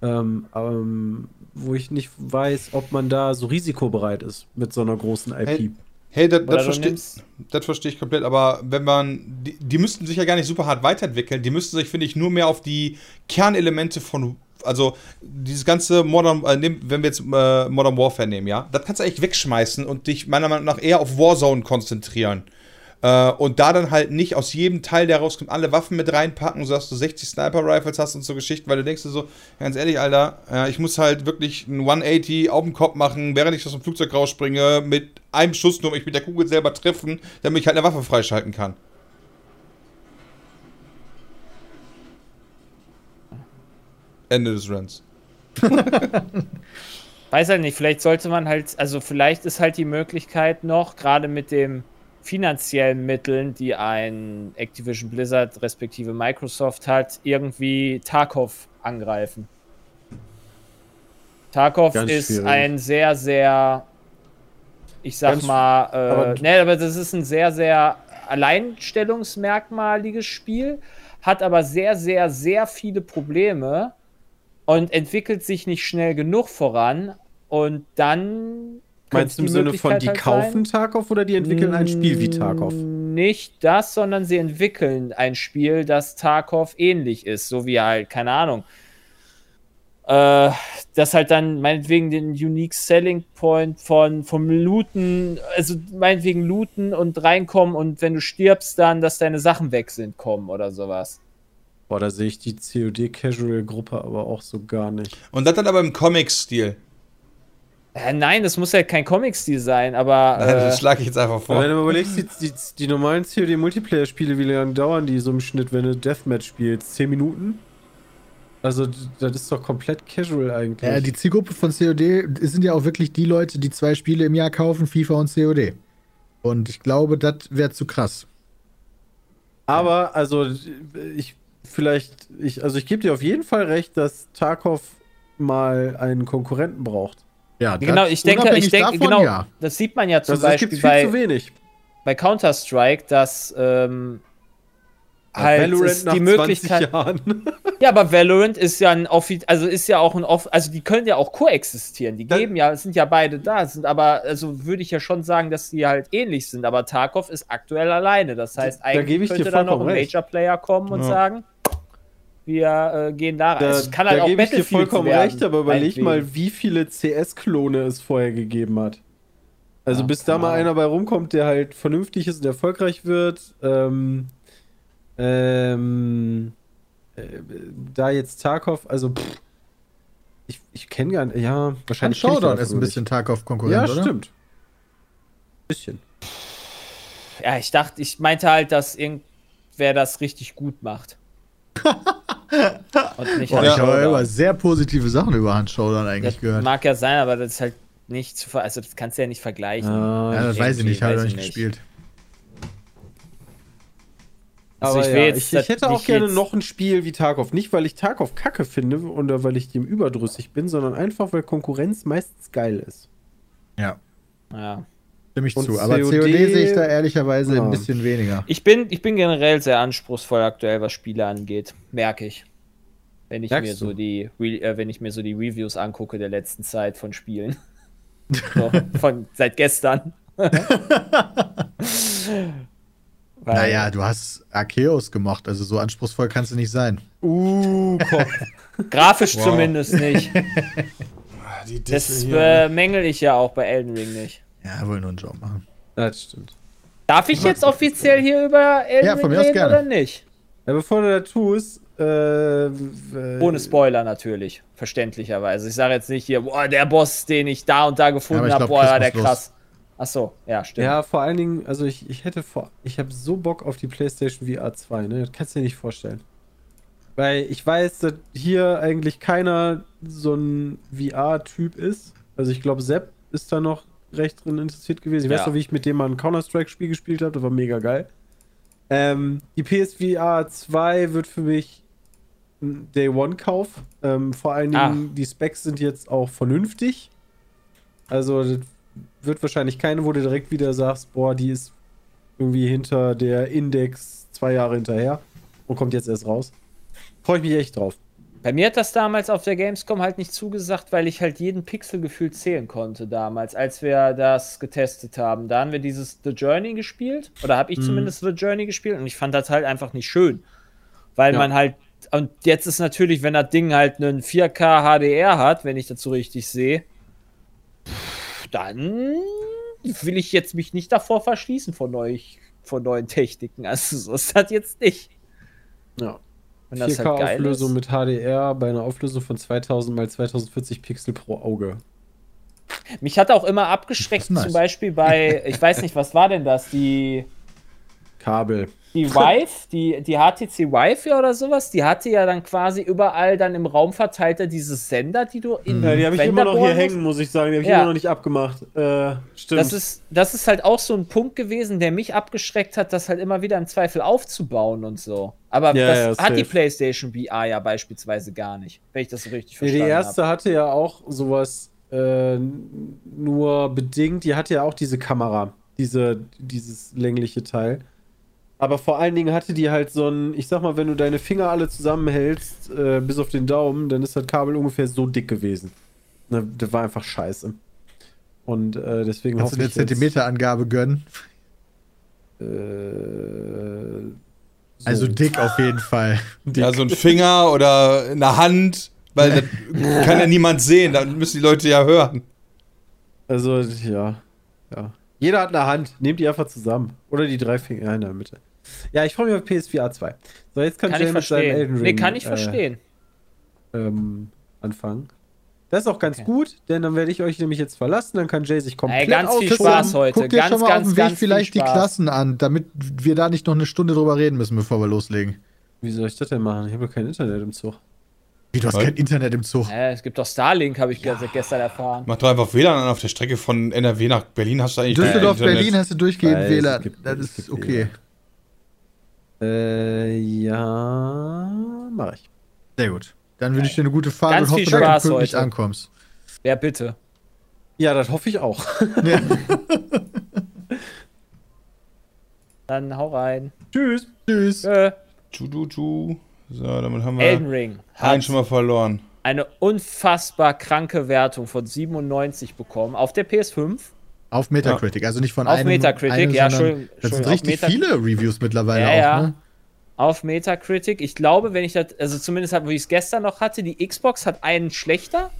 S4: Ähm, ähm, wo ich nicht weiß, ob man da so risikobereit ist mit so einer großen IP.
S2: Hey, Hey, das, das
S3: du
S2: verstehe versteh ich komplett, aber wenn man, die, die müssten sich ja gar nicht super hart weiterentwickeln, die müssten sich, finde ich, nur mehr auf die Kernelemente von, also dieses ganze Modern, äh, nehm, wenn wir jetzt äh, Modern Warfare nehmen, ja, das kannst du eigentlich wegschmeißen und dich meiner Meinung nach eher auf Warzone konzentrieren. Äh, und da dann halt nicht aus jedem Teil, der rauskommt, alle Waffen mit reinpacken, sodass du 60 Sniper-Rifles hast und so Geschichten, weil du denkst dir so, ganz ehrlich, Alter, äh, ich muss halt wirklich ein 180 auf dem Kopf machen, während ich aus dem Flugzeug rausspringe, mit einem Schuss nur mich mit der Kugel selber treffen, damit ich halt eine Waffe freischalten kann. Ende des Runs.
S3: Weiß halt nicht, vielleicht sollte man halt, also vielleicht ist halt die Möglichkeit noch, gerade mit den finanziellen Mitteln, die ein Activision Blizzard respektive Microsoft hat, irgendwie Tarkov angreifen. Tarkov
S4: Ganz
S3: ist
S4: schwierig.
S3: ein sehr, sehr, ich sag
S4: Ganz-
S3: mal,
S4: aber-
S3: äh, ne, aber das ist ein sehr, sehr alleinstellungsmerkmaliges Spiel, hat aber sehr, sehr, sehr viele Probleme und entwickelt sich nicht schnell genug voran und dann
S4: Meinst du im Sinne von, die
S3: halt
S4: kaufen
S3: sein-
S4: Tarkov oder die entwickeln ein Spiel wie Tarkov?
S3: Nicht das, sondern sie entwickeln ein Spiel, das Tarkov ähnlich ist, so wie halt, keine Ahnung. Äh, das halt dann meinetwegen den Unique Selling Point von vom Looten, also meinetwegen looten und reinkommen und wenn du stirbst, dann, dass deine Sachen weg sind, kommen oder sowas.
S4: Boah, da sehe ich die COD-Casual-Gruppe aber auch so gar nicht.
S2: Und das dann aber im Comic-Stil.
S3: Äh, nein, das muss ja kein Comic-Stil sein, aber. Äh,
S2: das schlage ich jetzt einfach
S4: Aber wenn
S2: vor.
S4: du überlegst, die, die, die normalen COD-Multiplayer-Spiele, wie lange dauern die so im Schnitt, wenn du Deathmatch spielst? 10 Minuten? Also, das ist doch komplett casual eigentlich.
S5: Ja, die Zielgruppe von COD sind ja auch wirklich die Leute, die zwei Spiele im Jahr kaufen, FIFA und COD. Und ich glaube, das wäre zu krass.
S4: Aber, also, ich vielleicht, ich, also ich gebe dir auf jeden Fall recht, dass Tarkov mal einen Konkurrenten braucht.
S5: Ja,
S3: genau,
S5: das-
S3: ich denke, ich denke,
S5: davon,
S3: genau,
S5: ja.
S3: das sieht man ja zum
S4: es
S3: Beispiel bei,
S4: zu wenig.
S3: bei Counter-Strike, dass ähm, halt es die Möglichkeit. Ja, aber Valorant ist ja ein offi also ist ja auch ein off also die können ja auch koexistieren. Die
S4: Da-
S3: geben ja, sind ja beide da, sind aber also würde ich ja schon sagen, dass die halt ähnlich sind, aber Tarkov ist aktuell alleine. Das heißt,
S4: Da- da
S3: eigentlich
S4: ich dir
S3: könnte da noch ein. Major Player kommen und
S2: Ja.
S3: sagen, wir äh, gehen da rein.
S4: Da,
S3: es kann halt
S4: da
S3: auch
S4: gebe ich dir vollkommen
S3: werden,
S4: recht, aber überleg
S3: meinetwegen.
S4: mal, wie viele CS-Klone es vorher gegeben hat. Also
S3: Ja,
S4: bis da mal einer bei rumkommt, der halt vernünftig ist und erfolgreich wird, ähm, ähm, äh, da jetzt Tarkov, also pff, ich, ich kenne gar nicht, ja, wahrscheinlich
S5: Showdown
S4: da
S5: ist ein bisschen. Tarkov-Konkurrent,
S4: Ja,
S5: oder?
S4: stimmt. Bisschen.
S3: Ja, ich dachte, ich meinte halt, dass irgendwer das richtig gut macht. und nicht
S5: Boah, ich habe immer sehr positive Sachen über Hand Showdown eigentlich
S3: Das
S5: gehört.
S3: mag ja sein, aber das ist halt nicht zu ver also das kannst du ja nicht vergleichen.
S4: Ah,
S5: Ja, das weiß ich nicht, habe ich noch
S3: ich
S5: nicht gespielt.
S3: Also
S4: aber
S3: ich will
S4: ja,
S3: jetzt
S4: ich, ich hätte auch gerne noch ein Spiel wie Tarkov. Nicht, weil ich Tarkov kacke finde oder weil ich dem überdrüssig bin, sondern einfach, weil Konkurrenz meistens geil ist.
S5: Ja,
S3: Ja.
S5: Stimme ich
S4: Und
S5: zu. Aber
S4: COD
S5: COD sehe ich da ehrlicherweise
S4: Ja.
S5: ein bisschen weniger.
S3: Ich bin, ich bin generell sehr anspruchsvoll aktuell, was Spiele angeht. Merke ich. Wenn ich
S4: Merkst
S3: mir so
S4: du?
S3: die äh, wenn ich mir so die Reviews angucke der letzten Zeit von Spielen. so, von seit gestern. Weil-
S5: Naja, du hast Arceus gemacht, also so anspruchsvoll kannst du nicht sein.
S4: Uh, komm.
S3: Grafisch
S2: Wow.
S3: zumindest nicht.
S2: Ah, Die
S3: Das
S2: hier.
S3: äh, mängel ich ja auch bei Elden Ring nicht.
S5: Ja, wohl nur einen Job machen.
S4: das stimmt.
S3: Darf ich jetzt offiziell hier über Elden
S5: Ja, von mir aus
S3: reden
S5: gerne.
S3: oder nicht?
S4: Ja, bevor du das tust, äh,
S3: Ohne Spoiler natürlich, verständlicherweise. Ich sage jetzt nicht hier, boah, der Boss, den ich da und da gefunden
S5: Ja,
S3: habe, boah, der
S5: Christmas
S3: krass. Ach so, ja, stimmt.
S4: Ja, vor allen Dingen, also ich, ich hätte vor, ich habe so Bock auf die PlayStation VR 2, ne? Das kannst du dir nicht vorstellen. Weil ich weiß, dass hier eigentlich keiner so ein VR-Typ ist. Also ich glaube, Sepp ist da noch recht drin interessiert gewesen. Ich
S3: Ja.
S4: weiß noch, wie ich mit dem mal ein Counter-Strike-Spiel gespielt habe, das war mega geil. Ähm, die PSVR 2 wird für mich ein Day-One-Kauf. Ähm, vor allen
S3: Ah.
S4: Dingen, die Specs sind jetzt auch vernünftig. Also, das wird wahrscheinlich keine, wo du direkt wieder sagst, boah, die ist irgendwie hinter der Index zwei Jahre hinterher und kommt jetzt erst raus. Freue ich mich echt drauf.
S3: Bei mir hat das damals auf der Gamescom halt nicht zugesagt, weil ich halt jeden Pixel gefühlt zählen konnte damals, als wir das getestet haben. Da haben wir dieses The Journey gespielt, oder habe ich
S4: Mhm.
S3: zumindest The Journey gespielt und ich fand das halt einfach nicht schön. Weil
S4: Ja.
S3: man halt, und jetzt ist natürlich, wenn das Ding halt einen 4K HDR hat, wenn ich das so richtig sehe, dann will ich jetzt mich nicht davor verschließen von, neu, von neuen Techniken. Also so ist das jetzt nicht.
S4: Ja.
S3: Wenn das halt geil ist.
S4: 4K-Auflösung mit HDR bei einer Auflösung von 2000 mal 2040 Pixel pro Auge.
S3: Mich hat auch immer abgeschreckt,
S5: nice.
S3: zum Beispiel bei, ich weiß nicht, was war denn das? Die,
S4: Kabel.
S3: Die Vive, die, die HTC Vive oder sowas, die hatte ja dann quasi überall dann im Raum verteilt diese Sender, die du in
S4: Ja, die habe ich immer noch hier hängen, muss ich sagen. Die habe ich
S3: Ja.
S4: immer noch nicht abgemacht. Äh, stimmt.
S3: Das ist, das ist halt auch so ein Punkt gewesen, der mich abgeschreckt hat, das halt immer wieder im Zweifel aufzubauen und so. Aber
S4: Ja,
S3: das
S4: ja,
S3: hat die
S4: safe.
S3: PlayStation VR ja beispielsweise gar nicht, wenn ich das so richtig
S4: Ja,
S3: verstanden
S4: die erste
S3: habe.
S4: hatte ja auch sowas äh, nur bedingt. Die hatte ja auch diese Kamera, diese, dieses längliche Teil. Aber vor allen Dingen hatte die halt so ein, ich sag mal, wenn du deine Finger alle zusammenhältst, äh, bis auf den Daumen, dann ist das Kabel ungefähr so dick gewesen. Ne, das war einfach scheiße. Und äh, deswegen
S5: Kannst du
S4: ich
S5: Zentimeterangabe gönnen?
S4: Äh, so.
S5: Also dick auf jeden Fall.
S2: Ja, so ein Finger oder eine Hand, weil das kann ja niemand sehen, dann müssen die Leute ja hören.
S4: Also, ja. ja. Jeder hat eine Hand. Nehmt die einfach zusammen. Oder die drei Finger in der Mitte. Ja, ich freue mich auf PSVR 2. So, jetzt kann,
S3: Kann
S4: mit seinem Elden
S3: verstehen.
S4: Ring
S3: Nee, kann ich
S4: äh,
S3: verstehen.
S4: ähm, anfangen. Das ist auch ganz
S3: Okay.
S4: gut, denn dann werde ich euch nämlich jetzt verlassen. Dann kann Jay sich komplett
S3: Ey, ganz viel. Spaß heute.
S5: Guck dir
S3: ganz,
S5: schon mal
S3: ganz,
S5: auf dem Weg
S3: viel
S5: vielleicht die. Klassen an, damit wir da nicht noch eine Stunde drüber reden müssen, bevor wir loslegen.
S4: Wie soll ich das denn machen? Ich habe doch kein Internet im Zug.
S5: Wie, du hast kein Internet im Zug.
S3: Äh, es gibt doch Starlink, habe ich ge- gestern erfahren.
S2: Mach doch einfach WLAN an auf der Strecke von NRW nach Berlin, hast du eigentlich kein
S5: Düsseldorf. Berlin hast du durchgehend
S4: Weiß, es
S5: WLAN.
S4: gibt-
S5: Das ist okay.
S4: WLAN. Äh, ja, mache ich.
S5: Sehr gut. Dann wünsche ich dir eine gute Fahrt
S3: Ganz
S5: und hoffe,
S3: viel
S5: dass du
S3: Spaß
S5: pünktlich
S3: heute.
S5: ankommst.
S3: Wer bitte?
S4: Ja, das hoffe ich auch.
S5: Ja.
S3: Dann hau rein.
S4: Tschüss.
S5: Tschüss.
S3: Äh,
S2: Tschu, tschu, tschu. So, damit haben wir
S3: Elden Ring
S2: einen schon mal verloren.
S3: eine unfassbar kranke Wertung von 97 bekommen auf der PS5.
S5: Auf Metacritic, also nicht von
S3: Auf
S5: einem.
S3: Metacritic,
S5: einem,
S3: ja,
S5: sondern
S3: Entschuldigung,
S5: Das sind richtig viele Reviews mittlerweile
S3: Ja,
S5: auch,
S3: ja.
S5: ne?
S3: Auf Metacritic. Ich glaube, wenn ich das, also zumindest hab, wo ich es gestern noch hatte, die Xbox hat einen schlechter.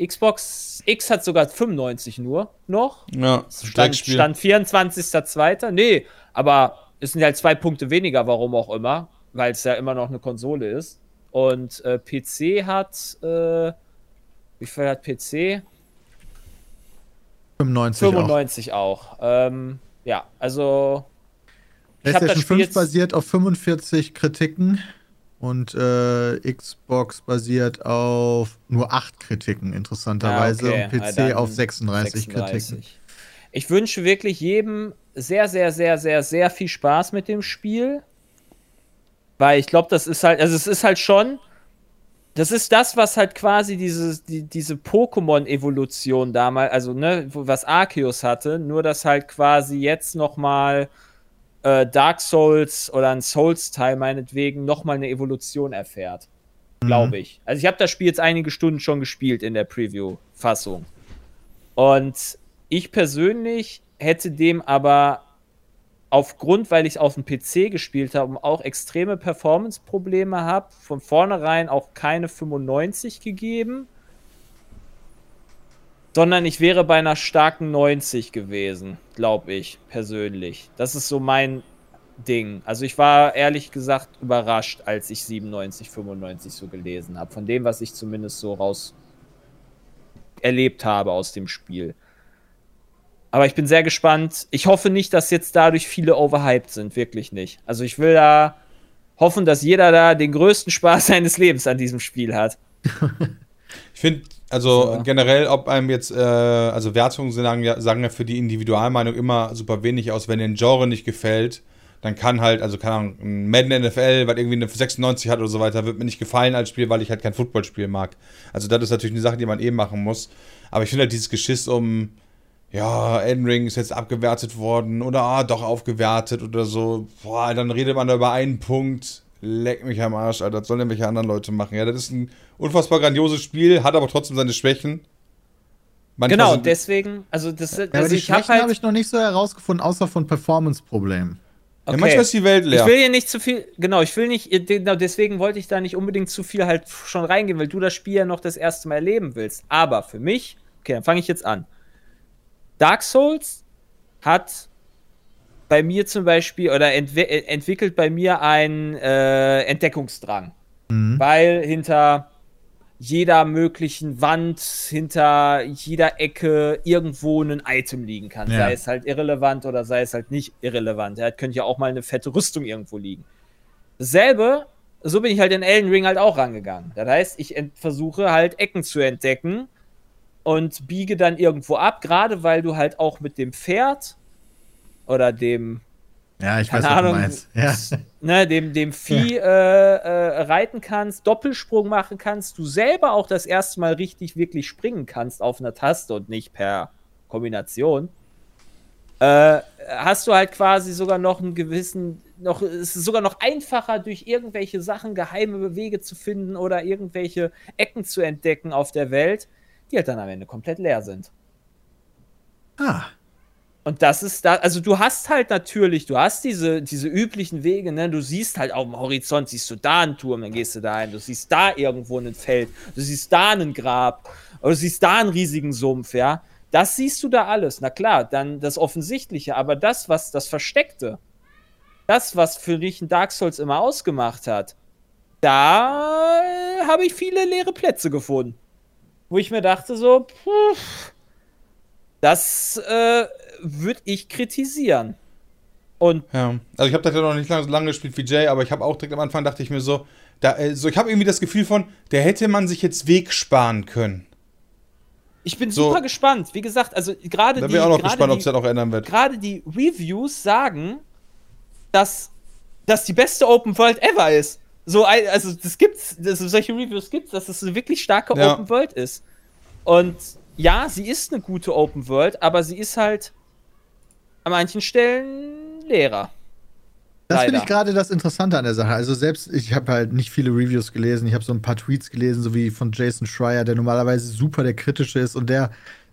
S3: Xbox X hat sogar 95 nur noch.
S2: Ja,
S3: Stand. Stand 24.02. Nee, aber es sind halt zwei Punkte weniger, warum auch immer, weil es ja immer noch eine Konsole ist. Und äh, PC hat, äh, wie viel hat PC?
S5: 95 auch.
S3: 95 auch. Ähm, ja, also
S5: PlayStation
S3: Spiel
S5: 5
S3: jetzt-
S5: basiert auf 45 Kritiken und äh, Xbox basiert auf nur 8 Kritiken, interessanterweise.
S3: Ah, okay.
S5: Und PC
S3: Ja, dann
S5: auf 36, Kritiken.
S3: Ich wünsche wirklich jedem sehr, sehr, sehr, sehr, sehr viel Spaß mit dem Spiel. Weil ich glaube, das ist halt, also es ist halt schon, das ist das, was halt quasi diese, die, diese Pokémon-Evolution damals, also ne, was Arceus hatte, nur dass halt quasi jetzt noch mal äh, Dark Souls oder ein Souls-Teil meinetwegen noch mal eine Evolution erfährt. Glaube ich. Also ich habe das Spiel jetzt einige Stunden schon gespielt in der Preview-Fassung. Und ich persönlich hätte dem aber aufgrund, weil ich auf dem PC gespielt habe und auch extreme Performance-Probleme habe, von vornherein auch keine 95 gegeben, sondern ich wäre bei einer starken 90 gewesen, glaube ich, persönlich. Das ist so mein Ding. Also ich war ehrlich gesagt überrascht, als ich 97, 95 so gelesen habe. Von dem, was ich zumindest so raus erlebt habe aus dem Spiel. Aber ich bin sehr gespannt. Ich hoffe nicht, dass jetzt dadurch viele overhyped sind. Wirklich nicht. Also ich will da hoffen, dass jeder da den größten Spaß seines Lebens an diesem Spiel hat.
S2: Ich finde, also
S3: So.
S2: generell, ob einem jetzt, äh, also Wertungen sagen ja, sagen ja für die Individualmeinung immer super wenig aus. Wenn dir ein Genre nicht gefällt, dann kann halt, also keine Ahnung, ein Madden NFL, was irgendwie eine 96 hat oder so weiter, wird mir nicht gefallen als Spiel, weil ich halt kein Footballspiel mag. Also das ist natürlich eine Sache, die man eh machen muss. Aber ich finde halt dieses Geschiss um, ja, Elden Ring ist jetzt abgewertet worden oder ah, doch aufgewertet oder so. Boah, dann redet man da über einen Punkt. Leck mich am Arsch, Alter. Das sollen irgendwelche anderen Leute machen. Ja, das ist ein unfassbar grandioses Spiel, hat aber trotzdem seine Schwächen. Manchmal
S3: Genau,
S2: sind-
S3: deswegen, also das
S5: Ja,
S3: also ich habe
S5: Schwächen habe
S3: halt.
S5: ich noch nicht so herausgefunden, außer von Performance-Problemen.
S2: Ja, manchmal ist die Welt leer.
S3: Ich will hier nicht zu viel, genau, ich will nicht, genau deswegen wollte ich da nicht unbedingt zu viel halt schon reingehen, weil du das Spiel ja noch das erste Mal erleben willst. Aber für mich, okay, dann fange ich jetzt an. Dark Souls hat bei mir zum Beispiel oder entwi äh, entwickelt bei mir einen äh, Entdeckungsdrang.
S5: Mhm.
S3: Weil hinter jeder möglichen Wand, hinter jeder Ecke irgendwo ein Item liegen kann.
S5: Ja.
S3: Sei es halt irrelevant oder sei es halt nicht irrelevant. Ja, könnte ja auch mal eine fette Rüstung irgendwo liegen. Dasselbe, so bin ich halt in Elden Ring halt auch rangegangen. Das heißt, ich versuche halt Ecken zu entdecken und biege dann irgendwo ab, gerade weil du halt auch mit dem Pferd oder dem
S5: Ja, ich weiß,
S3: keine
S5: was du
S3: Ahnung,
S5: meinst. Ja.
S3: ne, dem, dem Vieh äh, äh, reiten kannst, Doppelsprung machen kannst, du selber auch das erste Mal richtig, wirklich springen kannst auf einer Taste und nicht per Kombination, äh, hast du halt quasi sogar noch einen gewissen, noch, es ist sogar noch einfacher, durch irgendwelche Sachen geheime Wege zu finden oder irgendwelche Ecken zu entdecken auf der Welt, die halt dann am Ende komplett leer sind.
S5: Ah,
S3: Und das ist da, also du hast halt natürlich, du hast diese, diese üblichen Wege, ne? Du siehst halt auf dem Horizont, siehst du da einen Turm, dann gehst du da hin, du siehst da irgendwo ein Feld, du siehst da einen Grab, oder du siehst da einen riesigen Sumpf, ja. Das siehst du da alles. Na klar, dann das Offensichtliche, aber das, was das Versteckte, das, was für mich ein Dark Souls immer ausgemacht hat, da habe ich viele leere Plätze gefunden. Wo ich mir dachte, so, puh, das äh, würde ich kritisieren. Und
S2: Ja, also ich habe das ja noch nicht lange, so lange gespielt wie Jay, aber ich habe auch direkt am Anfang dachte ich mir so, da, äh, so ich habe irgendwie das Gefühl von, der hätte man sich jetzt Weg sparen können.
S3: ich bin
S2: So.
S3: super gespannt. Wie gesagt, also gerade
S2: Da
S3: die,
S2: bin ich auch noch gespannt, ob sich das auch ändern wird.
S3: gerade die Reviews sagen, dass das die beste Open World ever ist. So, also das gibt's, das, solche Reviews gibt's, dass es eine wirklich starke
S2: Ja.
S3: Open World ist. Und ja, sie ist eine gute Open World, aber sie ist halt an manchen Stellen leerer.
S5: Das finde ich gerade das Interessante an der Sache. Also selbst, ich habe halt nicht viele Reviews gelesen. Ich habe so ein paar Tweets gelesen, so wie von Jason Schreier, der normalerweise super der kritische ist und der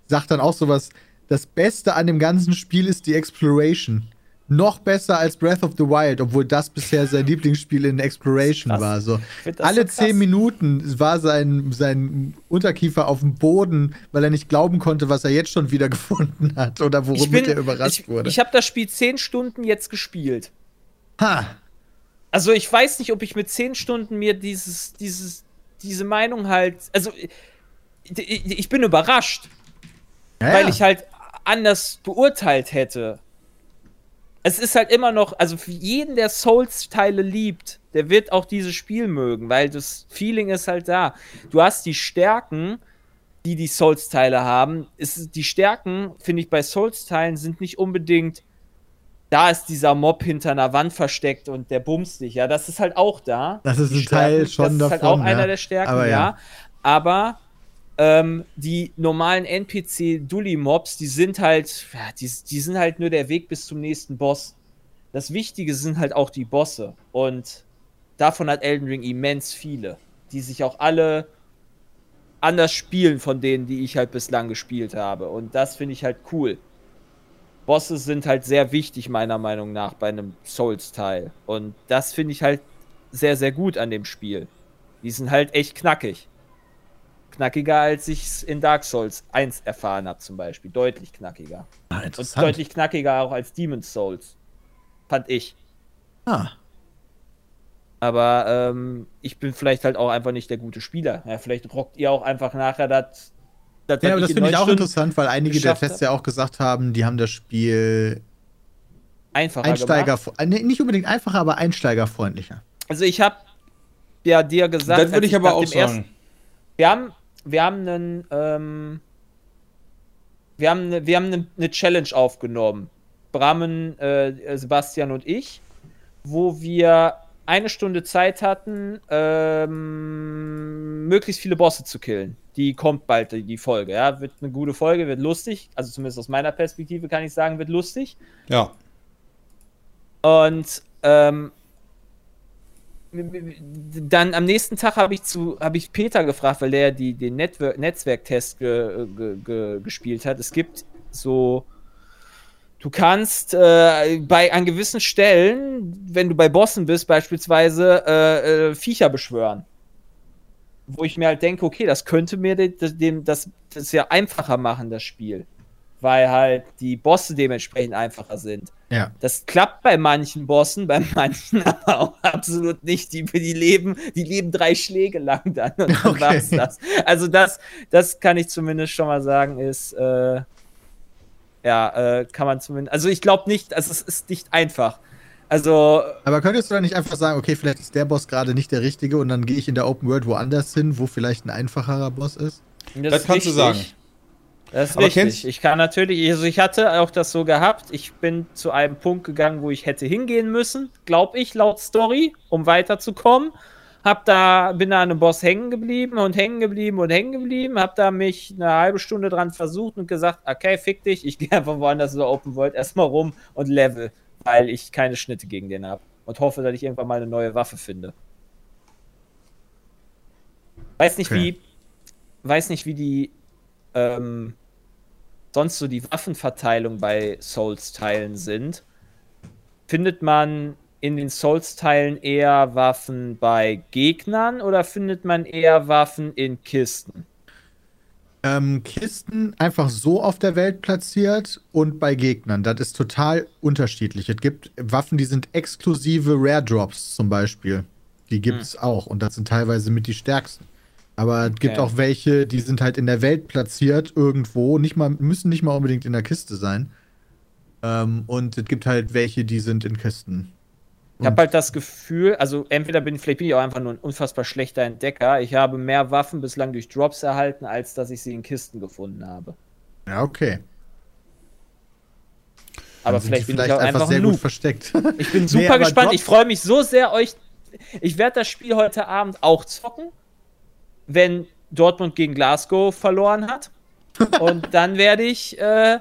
S5: sagt dann auch sowas, das Beste an dem ganzen Spiel ist die Exploration. Noch besser als Breath of the Wild, obwohl das bisher sein Lieblingsspiel in Exploration
S3: Krass.
S5: war. So. Alle
S3: so
S5: zehn Minuten war sein, sein Unterkiefer auf dem Boden, weil er nicht glauben konnte, was er jetzt schon wieder gefunden hat oder
S3: bin,
S5: er überrascht
S3: ich,
S5: wurde.
S3: ich habe das Spiel zehn Stunden jetzt gespielt.
S5: ha!
S3: Also ich weiß nicht, ob ich mit zehn Stunden mir dieses, dieses, diese Meinung halt. Also ich, ich bin überrascht,
S5: Ja,
S3: weil
S5: ja.
S3: ich halt anders beurteilt hätte. Es ist halt immer noch, also für jeden, der Souls-Teile liebt, der wird auch dieses Spiel mögen, weil das Feeling ist halt da. Du hast die Stärken, die die Souls-Teile haben. Ist, die Stärken, finde ich, bei Souls-Teilen sind nicht unbedingt, da ist dieser Mob hinter einer Wand versteckt und der bumst dich. Ja, das ist halt auch da.
S5: Das ist
S3: Die
S5: ein Teil schon
S3: Das ist halt
S5: davon,
S3: auch einer
S5: ja.
S3: der Stärken,
S5: Aber
S3: ja.
S5: ja.
S3: Aber ähm, die normalen NPC-Dully-Mobs, die sind halt, die, die sind halt nur der Weg bis zum nächsten Boss. Das Wichtige sind halt auch die Bosse. Und davon hat Elden Ring immens viele, die sich auch alle anders spielen von denen, die ich halt bislang gespielt habe. Und das finde ich halt cool. Bosse sind halt sehr wichtig, meiner Meinung nach, bei einem Souls-Teil. Und das finde ich halt sehr, sehr gut an dem Spiel. Die sind halt echt knackig. Knackiger, als ich es in Dark Souls 1 erfahren habe, zum Beispiel. Deutlich knackiger.
S5: Ah,
S3: Und deutlich knackiger auch als Demon's Souls. Fand ich.
S5: Ah,
S3: Aber ähm, ich bin vielleicht halt auch einfach nicht der gute Spieler. Ja, vielleicht rockt ihr auch einfach nachher das. das
S5: ja, aber das
S3: in
S5: finde ich auch
S3: Stunden
S5: interessant, weil einige der Tests ja auch gesagt haben, die haben das Spiel
S3: Einfacher
S5: Einsteiger,
S3: gemacht.
S5: nee, nicht unbedingt einfacher, aber einsteigerfreundlicher.
S3: Also ich habe ja dir gesagt,
S2: das würde ich aber auch
S3: dem ersten-
S2: sagen.
S3: Wir haben, wir haben einen, ähm, wir haben, eine, wir haben eine, eine Challenge aufgenommen. Brammen, äh, Sebastian und ich, wo wir eine Stunde Zeit hatten, ähm, möglichst viele Bosse zu killen. Die kommt bald, die die Folge. Ja, wird eine gute Folge, wird lustig. Also zumindest aus meiner Perspektive kann ich sagen, wird lustig.
S2: Ja.
S3: Und ähm, dann am nächsten Tag habe ich zu habe ich Peter gefragt, weil der die den Network, Netzwerktest ge, ge, ge, gespielt hat. Es gibt so du kannst äh, bei an gewissen Stellen, wenn du bei Bossen bist, beispielsweise äh, äh, Viecher beschwören. Wo ich mir halt denke, okay, das könnte mir dem das, das ja einfacher machen, das Spiel. Weil halt die Bosse dementsprechend einfacher sind.
S5: Ja.
S3: Das klappt bei manchen Bossen, bei manchen aber auch absolut nicht. Die, die, leben, die leben drei Schläge lang dann und dann
S5: Okay.
S3: war's das. Also das, das kann ich zumindest schon mal sagen, ist äh, ja, äh, kann man zumindest. Also ich glaube nicht, also es ist nicht einfach. Also
S5: Aber könntest du dann nicht einfach sagen, okay, vielleicht ist der Boss gerade nicht der richtige und dann gehe ich in der Open World woanders hin, wo vielleicht ein einfacherer Boss ist?
S3: das,
S2: Das kannst du
S3: richtig.
S2: sagen.
S3: Das ist
S2: Aber
S3: richtig. Ich kann natürlich, also ich hatte auch das so gehabt. Ich bin zu einem Punkt gegangen, wo ich hätte hingehen müssen, glaube ich, laut Story, um weiterzukommen. Hab da, bin da an einem Boss hängen geblieben und hängen geblieben und hängen geblieben. Hab da mich eine halbe Stunde dran versucht und gesagt, okay, fick dich, ich gehe einfach woanders in der Open World erstmal rum und level, weil ich keine Schnitte gegen den habe. Und hoffe, dass ich irgendwann mal eine neue Waffe finde. Weiß nicht,
S5: Okay.
S3: wie, weiß nicht, wie die ähm, sonst so die Waffenverteilung bei Souls-Teilen sind. Findet man in den Souls-Teilen eher Waffen bei Gegnern oder findet man eher Waffen in Kisten?
S5: Ähm, Kisten einfach so auf der Welt platziert und bei Gegnern. Das ist total unterschiedlich. Es gibt Waffen, die sind exklusive Rare Drops zum Beispiel. Die gibt es auch und das sind teilweise mit die stärksten. Aber es gibt
S3: Okay.
S5: auch welche, die sind halt in der Welt platziert irgendwo, nicht mal, müssen nicht mal unbedingt in der Kiste sein. Ähm, und es gibt halt welche, die sind in Kisten.
S3: Ich habe halt das Gefühl, also entweder bin vielleicht bin ich auch einfach nur ein unfassbar schlechter Entdecker. Ich habe mehr Waffen bislang durch Drops erhalten, als dass ich sie in Kisten gefunden habe.
S5: Ja, okay.
S3: Aber
S5: sind
S3: vielleicht
S5: die
S3: bin ich auch einfach
S5: sehr
S3: ein
S5: gut versteckt.
S3: Ich bin
S5: Nee,
S3: super
S5: aber
S3: gespannt.
S5: Drops-
S3: Ich freue mich so sehr, euch. Ich werde das Spiel heute Abend auch zocken, wenn Dortmund gegen Glasgow verloren hat. Und dann werde ich äh,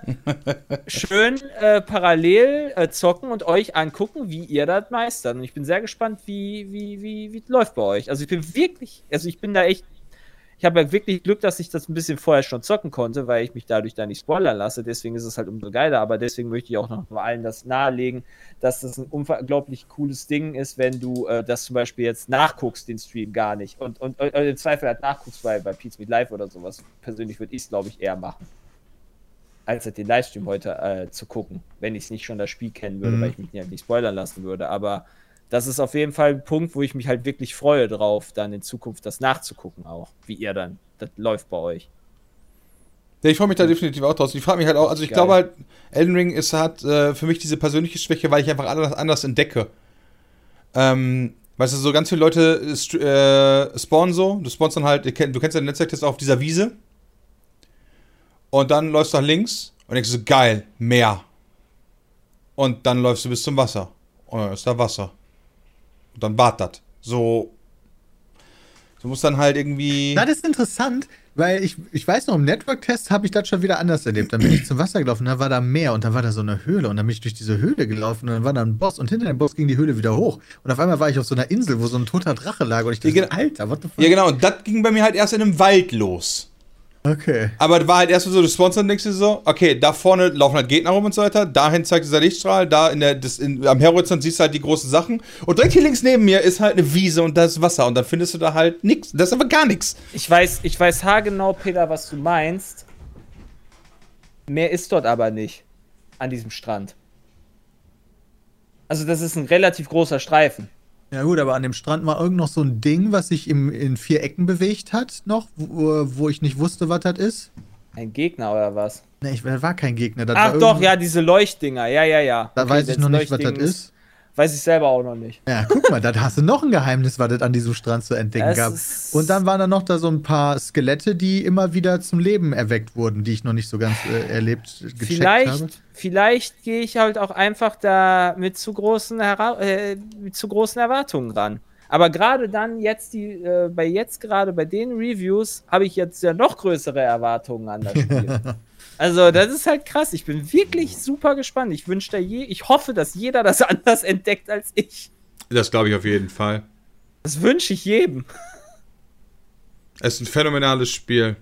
S3: schön äh, parallel äh, zocken und euch angucken, wie ihr das meistert. Und ich bin sehr gespannt, wie, wie, wie, wie läuft bei euch. Also ich bin wirklich, also ich bin da echt, ich habe ja wirklich Glück, dass ich das ein bisschen vorher schon zocken konnte, weil ich mich dadurch da nicht spoilern lasse. Deswegen ist es halt umso geiler. Aber deswegen möchte ich auch noch mal allen das nahelegen, dass das ein unglaublich cooles Ding ist, wenn du äh, das zum Beispiel jetzt nachguckst, den Stream gar nicht. Und, und, und im Zweifel halt nachguckst bei, bei Pizza Meet Live oder sowas. Persönlich würde ich es, glaube ich, eher machen. Als halt den Livestream heute äh, zu gucken, wenn ich es nicht schon das Spiel kennen würde,
S5: Mhm.
S3: weil ich mich nicht, nicht spoilern lassen würde. Aber das ist auf jeden Fall ein Punkt, wo ich mich halt wirklich freue drauf, dann in Zukunft das nachzugucken auch, wie ihr dann, das läuft bei euch.
S2: Ja, ich freue mich da definitiv auch draus. Ich frage mich halt auch, also ich
S3: Geil.
S2: glaube halt, Elden Ring ist hat äh, für mich diese persönliche Schwäche, weil ich einfach anders, anders entdecke. Ähm, weißt du, so ganz viele Leute äh, äh, spawnen so, du spawnst dann halt, du kennst ja den Netzwerktest auf dieser Wiese und dann läufst du nach links und denkst so, geil, Meer. Und dann läufst du bis zum Wasser und dann ist da Wasser. Und dann bad das. So, du musst dann halt irgendwie...
S5: Das ist interessant, weil ich, ich weiß noch, im Network-Test habe ich das schon wieder anders erlebt. Dann bin ich zum Wasser gelaufen, da war da Meer und dann war da so eine Höhle und dann bin ich durch diese Höhle gelaufen und dann war da ein Boss und hinter dem Boss ging die Höhle wieder hoch. Und auf einmal war ich auf so einer Insel, wo so ein toter Drache lag und ich dachte,
S2: Ja, genau.
S5: Alter, what the fuck?
S2: Ja, genau, und das ging bei mir halt erst in einem Wald los.
S5: Okay.
S2: Aber das war halt erst so, du denkst du so, okay, da vorne laufen halt Gegner rum und so weiter, dahin zeigt dieser Lichtstrahl, da in der, das in, am Horizont siehst du halt die großen Sachen und direkt hier links neben mir ist halt eine Wiese und da ist Wasser und dann findest du da halt nichts. Das ist aber gar nichts.
S3: Ich weiß, ich weiß haargenau, Peter, was du meinst. Mehr ist dort aber nicht. An diesem Strand. Also, das ist ein relativ großer Streifen.
S5: Ja gut, aber an dem Strand war irgend noch so ein Ding, was sich im, in vier Ecken bewegt hat, noch, wo, wo ich nicht wusste, was das ist.
S3: Ein Gegner oder was?
S5: Ne, ich, war kein Gegner. Das
S3: Ach doch, ja, diese Leuchtdinger. Ja, ja, ja.
S5: Da
S3: Okay,
S5: weiß ich noch nicht, was das ist.
S3: Weiß ich selber auch noch nicht.
S5: Ja, guck mal, da hast du noch ein Geheimnis, was es an diesem Strand zu entdecken
S3: Das
S5: gab. Und dann waren da noch da so ein paar Skelette, die immer wieder zum Leben erweckt wurden, die ich noch nicht so ganz äh, erlebt, gecheckt
S3: Vielleicht,
S5: habe.
S3: vielleicht gehe ich halt auch einfach da mit zu großen, Hera äh, mit zu großen Erwartungen ran. Aber gerade dann jetzt die, äh, bei jetzt gerade bei den Reviews habe ich jetzt ja noch größere Erwartungen an das Spiel. also das ist halt krass. Ich bin wirklich super gespannt. Ich wünsche da je, ich hoffe, dass jeder das anders entdeckt als ich.
S2: Das glaube ich auf jeden Fall.
S3: Das wünsche ich jedem.
S2: Es ist ein phänomenales Spiel.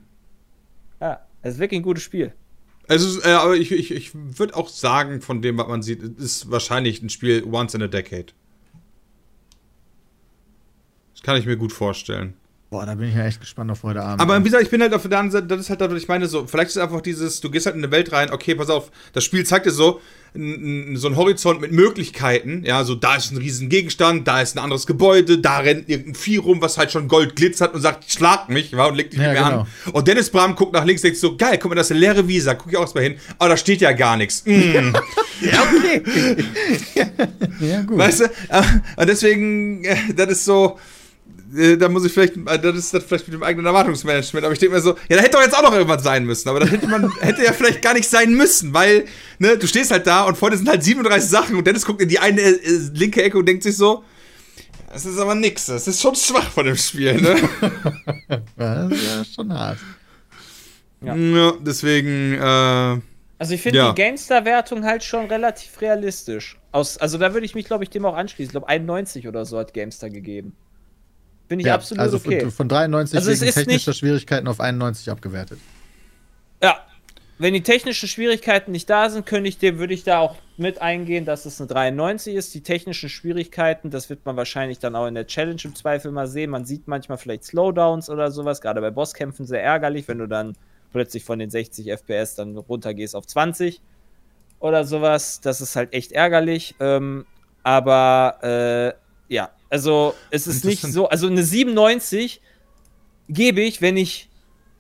S3: Ja, es ist wirklich ein gutes Spiel.
S2: Es ist, äh, aber ich, ich, ich würde auch sagen, von dem, was man sieht, es ist wahrscheinlich ein Spiel once in a decade. Das kann ich mir gut vorstellen.
S5: Boah, da bin ich ja echt gespannt auf heute Abend.
S2: Aber wie gesagt, ich bin halt auf der anderen Seite, das ist halt ich meine, so, vielleicht ist es einfach dieses, du gehst halt in eine Welt rein, okay, pass auf, das Spiel zeigt dir so, so einen Horizont mit Möglichkeiten, ja, so da ist ein riesen Gegenstand, da ist ein anderes Gebäude, da rennt irgendein Vieh rum, was halt schon Gold glitzert und sagt, schlag mich, ja, und legt dich
S5: Ja,
S2: nicht mehr
S5: genau.
S2: an. Und Dennis Bram guckt nach links, denkt so, geil, guck mal, das ist eine leere da guck ich auch erstmal hin, aber da steht ja gar nichts. Mm.
S5: ja, okay. ja, gut.
S2: Weißt du? Äh, Und deswegen, äh, das ist so, äh, da muss ich vielleicht, äh, das ist das vielleicht mit dem eigenen Erwartungsmanagement, aber ich denke mir so, ja, da hätte doch jetzt auch noch irgendwas sein müssen, aber das hätte man, hätte ja vielleicht gar nicht sein müssen, weil, ne, du stehst halt da und vorne sind halt 37 Sachen und Dennis guckt in die eine äh, linke Ecke und denkt sich so, das ist aber nix, das ist schon schwach von dem Spiel, ne?
S5: Ja, das ist ja schon hart.
S3: Ja.
S2: ja, deswegen, äh,
S3: Also ich finde
S2: Ja.
S3: die GameStar-Wertung halt schon relativ realistisch. Aus, also da würde ich mich, glaube ich, dem auch anschließen. Ich glaube, 91 oder so hat GameStar gegeben. Finde ich
S5: Ja,
S3: absolut
S5: also
S3: okay.
S5: von, von 93
S3: Also
S5: wegen technischer Schwierigkeiten auf 91 abgewertet.
S3: Ja. Wenn die technischen Schwierigkeiten nicht da sind, könnte ich dem, würde ich da auch mit eingehen, dass es eine 93 ist. Die technischen Schwierigkeiten, das wird man wahrscheinlich dann auch in der Challenge im Zweifel mal sehen. Man sieht manchmal vielleicht Slowdowns oder sowas, gerade bei Bosskämpfen sehr ärgerlich, wenn du dann plötzlich von den 60 FPS dann runtergehst auf 20 oder sowas. Das ist halt echt ärgerlich. Ähm, aber äh, ja, also es ist nicht so, also eine 97 gebe ich, wenn ich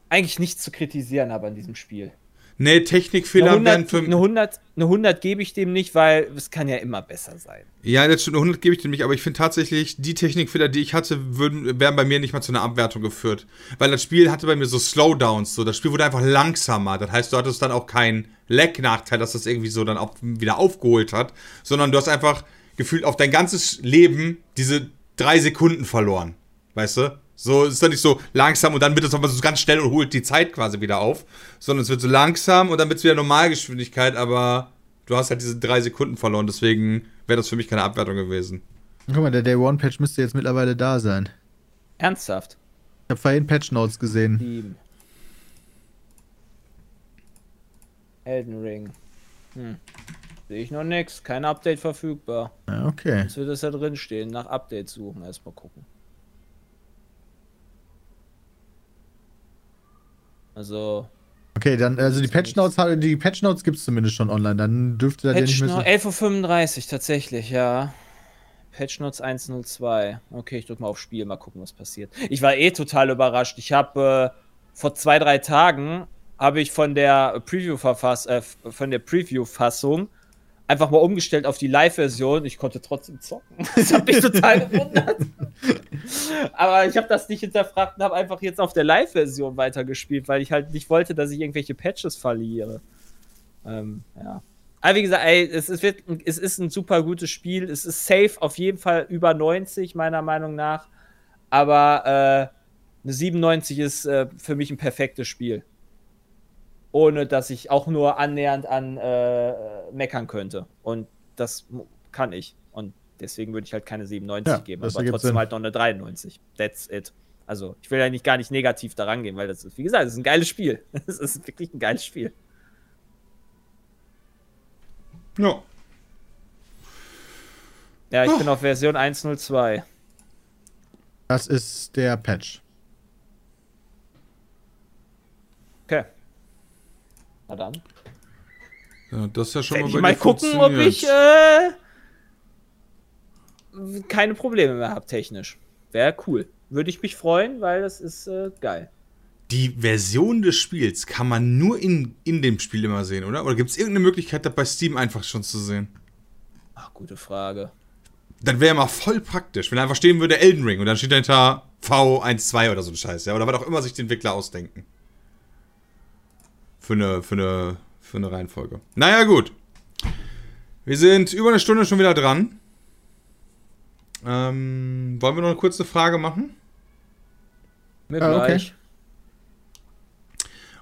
S3: eigentlich nichts zu kritisieren habe an diesem Spiel.
S2: ne,
S3: Eine
S2: Technikfehler
S3: 100,
S2: werden für
S3: eine 100, eine 100 gebe ich dem nicht, weil es kann ja immer besser sein.
S2: Ja, das stimmt, 100 gebe ich dir nicht, aber ich finde tatsächlich, die Technikfehler, die ich hatte, würden, wären bei mir nicht mal zu einer Abwertung geführt. Weil das Spiel hatte bei mir so Slowdowns, so. Das Spiel wurde einfach langsamer. Das heißt, du hattest dann auch keinen Lag-Nachteil, dass das irgendwie so dann auch wieder aufgeholt hat, sondern du hast einfach gefühlt auf dein ganzes Leben diese drei Sekunden verloren. Weißt du? So es ist dann nicht so langsam und dann wird es nochmal so ganz schnell und holt die Zeit quasi wieder auf, sondern es wird so langsam und dann wird es wieder Normalgeschwindigkeit, aber du hast halt diese drei Sekunden verloren, deswegen wäre das für mich keine Abwertung gewesen.
S5: Guck mal, der Day One Patch müsste jetzt mittlerweile da sein.
S3: Ernsthaft.
S5: Ich habe vorhin Patch Notes gesehen.
S3: Team. Elden Ring. Hm. Sehe ich noch nix. Kein Update verfügbar.
S5: Okay.
S3: Jetzt wird das da drin stehen. Nach Updates suchen. Erstmal gucken. Also.
S5: Okay, dann, also die Patch Notes, die Patch Notes gibt es zumindest schon online. Dann dürfte das ja nicht
S3: Patch
S5: mehr
S3: no
S5: so.
S3: 11.35 Uhr, tatsächlich, ja. Patch Notes 102. Okay, ich drück mal auf Spiel, mal gucken, was passiert. Ich war eh total überrascht. Ich habe äh, vor zwei, drei Tagen habe ich von der Preview-Verfass, äh, von der Preview-Fassung einfach mal umgestellt auf die Live-Version. Ich konnte trotzdem zocken. Das hat mich total gewundert. Aber ich habe das nicht hinterfragt und habe einfach jetzt auf der Live-Version weitergespielt, weil ich halt nicht wollte, dass ich irgendwelche Patches verliere. Ähm, ja. Aber wie gesagt, ey, es ist, es ist ein super gutes Spiel. Es ist safe, auf jeden Fall über 90, meiner Meinung nach. Aber äh, eine 97 ist äh, für mich ein perfektes Spiel. Ohne dass ich auch nur annähernd an äh, meckern könnte. Und das kann ich. Und deswegen würde ich halt keine 97
S5: Ja,
S3: geben,
S5: das
S3: aber trotzdem
S5: Sinn.
S3: halt noch eine 93. That's it. Also, ich will ja nicht gar nicht negativ daran gehen, weil das ist, wie gesagt, es ist ein geiles Spiel. Es ist wirklich ein geiles Spiel.
S2: Ja.
S3: Ja, ich
S5: Oh.
S3: bin auf Version 102.
S5: Das ist der Patch.
S3: Okay. Na dann.
S2: ja. Das ist ja schon
S3: Wenn
S2: mal
S3: ich
S2: bei
S3: mal
S2: dir
S3: gucken, ob ich äh, keine Probleme mehr habe technisch. Wäre cool. Würde ich mich freuen, weil das ist äh, geil.
S2: Die Version des Spiels kann man nur in, in dem Spiel immer sehen, oder? Oder gibt es irgendeine Möglichkeit, das bei Steam einfach schon zu sehen?
S3: Ach, gute Frage.
S2: Das wäre mal voll praktisch, wenn einfach stehen würde Elden Ring und dann steht dahinter V12 oder so ein Scheiß, ja? Oder was auch immer sich die Entwickler ausdenken. Für eine, für eine, für eine Reihenfolge. Naja, gut. Wir sind über eine Stunde schon wieder dran. Ähm, wollen wir noch eine kurze Frage machen?
S3: Mir
S5: Ah, okay.
S3: gleich.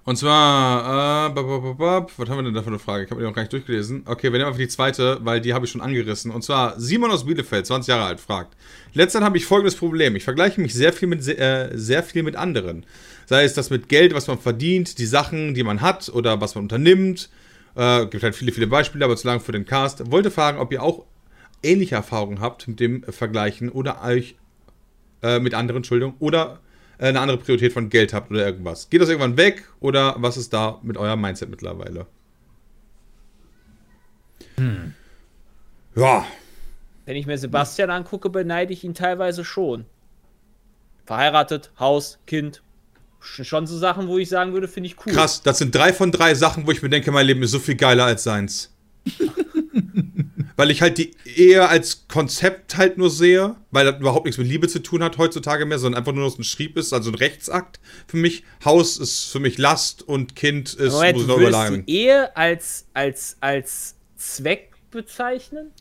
S2: Und zwar, äh, was haben wir denn da für eine Frage? Ich habe die noch gar nicht durchgelesen. Okay, wir nehmen einfach die zweite, weil die habe ich schon angerissen. Und zwar, Simon aus Bielefeld, 20 Jahre alt, fragt. Letztern habe ich folgendes Problem. Ich vergleiche mich sehr viel mit, äh, sehr viel mit anderen. Sei es das mit Geld, was man verdient, die Sachen, die man hat oder was man unternimmt. Äh, gibt halt viele, viele Beispiele, aber zu lang für den Cast. Wollte fragen, ob ihr auch ähnliche Erfahrungen habt mit dem Vergleichen oder euch äh, mit anderen, Entschuldigung, oder äh, eine andere Priorität von Geld habt oder irgendwas. Geht das irgendwann weg oder was ist da mit eurem Mindset mittlerweile? Ja,
S3: Wenn ich mir Sebastian angucke, beneide ich ihn teilweise schon. Verheiratet, Haus, Kind. Sch- Schon so Sachen, wo ich sagen würde, finde ich cool.
S2: krass. Das sind drei von drei Sachen, wo ich mir denke, mein Leben ist so viel geiler als seins. weil ich halt die Ehe als Konzept halt nur sehe, weil das überhaupt nichts mit Liebe zu tun hat heutzutage mehr, sondern einfach nur noch ein Schrieb ist, also ein Rechtsakt für mich. Haus ist für mich Last und Kind ist,
S3: Moment,
S2: muss ich noch
S3: würdest
S2: überlegen.
S3: die Ehe als, als, als Zweck bezeichnen?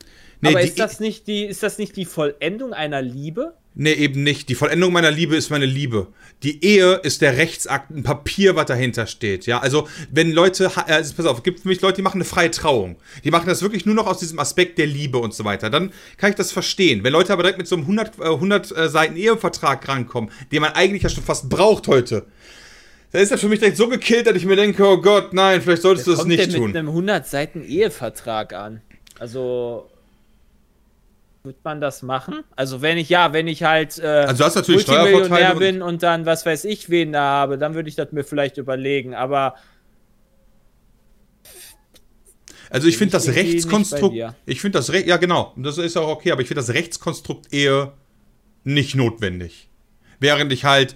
S2: Nee,
S3: Aber ist das, nicht die, ist das nicht die Vollendung einer Liebe?
S2: Nee, eben nicht. Die Vollendung meiner Liebe ist meine Liebe. Die Ehe ist der Rechtsakt, ein Papier, was dahinter steht. Ja, also wenn Leute, äh, also pass auf, es gibt für mich Leute, die machen eine freie Trauung. Die machen das wirklich nur noch aus diesem Aspekt der Liebe und so weiter. Dann kann ich das verstehen. Wenn Leute aber direkt mit so einem 100, äh, 100 äh, Seiten Ehevertrag rankommen, den man eigentlich ja schon fast braucht heute, dann ist das für mich direkt so gekillt, dass ich mir denke, oh Gott, nein, vielleicht solltest du das
S3: Kommt
S2: nicht
S3: der mit
S2: tun.
S3: einem 100 Seiten Ehevertrag an? Also wird man das machen? Also wenn ich ja, wenn ich halt äh,
S2: Also hast natürlich
S3: Multimillionär
S2: Steuervorteile und-
S3: bin und dann was weiß ich wen da habe, dann würde ich das mir vielleicht überlegen. Aber
S2: Also ich
S3: Bin
S2: finde das Rechtskonstrukt, ich finde das Re ja genau, das ist auch okay, aber ich finde das Rechtskonstrukt Ehe nicht notwendig. Während ich halt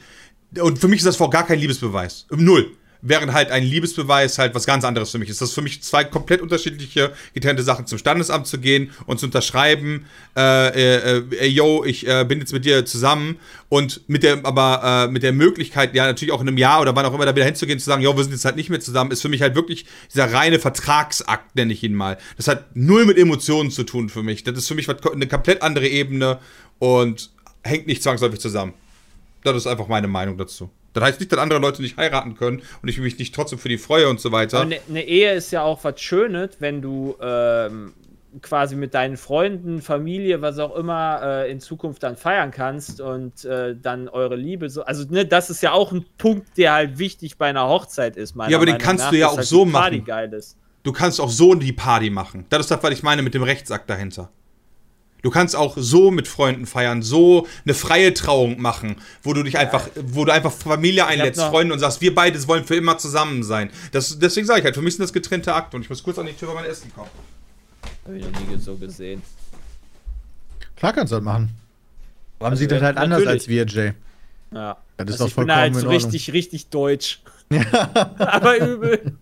S2: und für mich ist das vor gar kein Liebesbeweis, null. Während halt ein Liebesbeweis halt was ganz anderes für mich ist. Das ist für mich zwei komplett unterschiedliche getrennte Sachen zum Standesamt zu gehen und zu unterschreiben, äh, äh, äh, yo, ich äh, bin jetzt mit dir zusammen und mit der, aber äh, mit der Möglichkeit, ja natürlich auch in einem Jahr oder wann auch immer da wieder hinzugehen, zu sagen, yo, wir sind jetzt halt nicht mehr zusammen, ist für mich halt wirklich dieser reine Vertragsakt, nenne ich ihn mal. Das hat null mit Emotionen zu tun für mich. Das ist für mich eine komplett andere Ebene und hängt nicht zwangsläufig zusammen. Das ist einfach meine Meinung dazu. Das heißt nicht, dass andere Leute nicht heiraten können und ich mich nicht trotzdem für die freue und so weiter.
S3: eine ne Ehe ist ja auch was Schönes, wenn du ähm, quasi mit deinen Freunden, Familie, was auch immer äh, in Zukunft dann feiern kannst und äh, dann eure Liebe so. Also, ne, das ist ja auch ein Punkt, der halt wichtig bei einer Hochzeit ist, meiner
S2: Ja, aber den
S3: Meinung
S2: kannst
S3: nach,
S2: du ja auch
S3: halt
S2: so
S3: die Party
S2: machen.
S3: geil ist.
S2: Du kannst auch so die Party machen. Das ist das, was ich meine mit dem Rechtsakt dahinter. Du kannst auch so mit Freunden feiern, so eine freie Trauung machen, wo du dich einfach, wo du einfach Familie einlädst, Freunde und sagst, wir beide wollen für immer zusammen sein. Das, deswegen sage ich halt, für mich sind das getrennte Akte und ich muss kurz an die Tür bei mein Essen kommen.
S3: Hab ich noch nie so gesehen.
S5: Klar kannst du das machen. Warum
S3: Also,
S5: sieht das halt anders
S3: natürlich.
S5: als wir, Jay?
S3: Ja.
S5: Das ist
S3: Also
S5: doch
S3: ich bin
S5: vollkommen
S3: halt so richtig, richtig deutsch. Aber übel.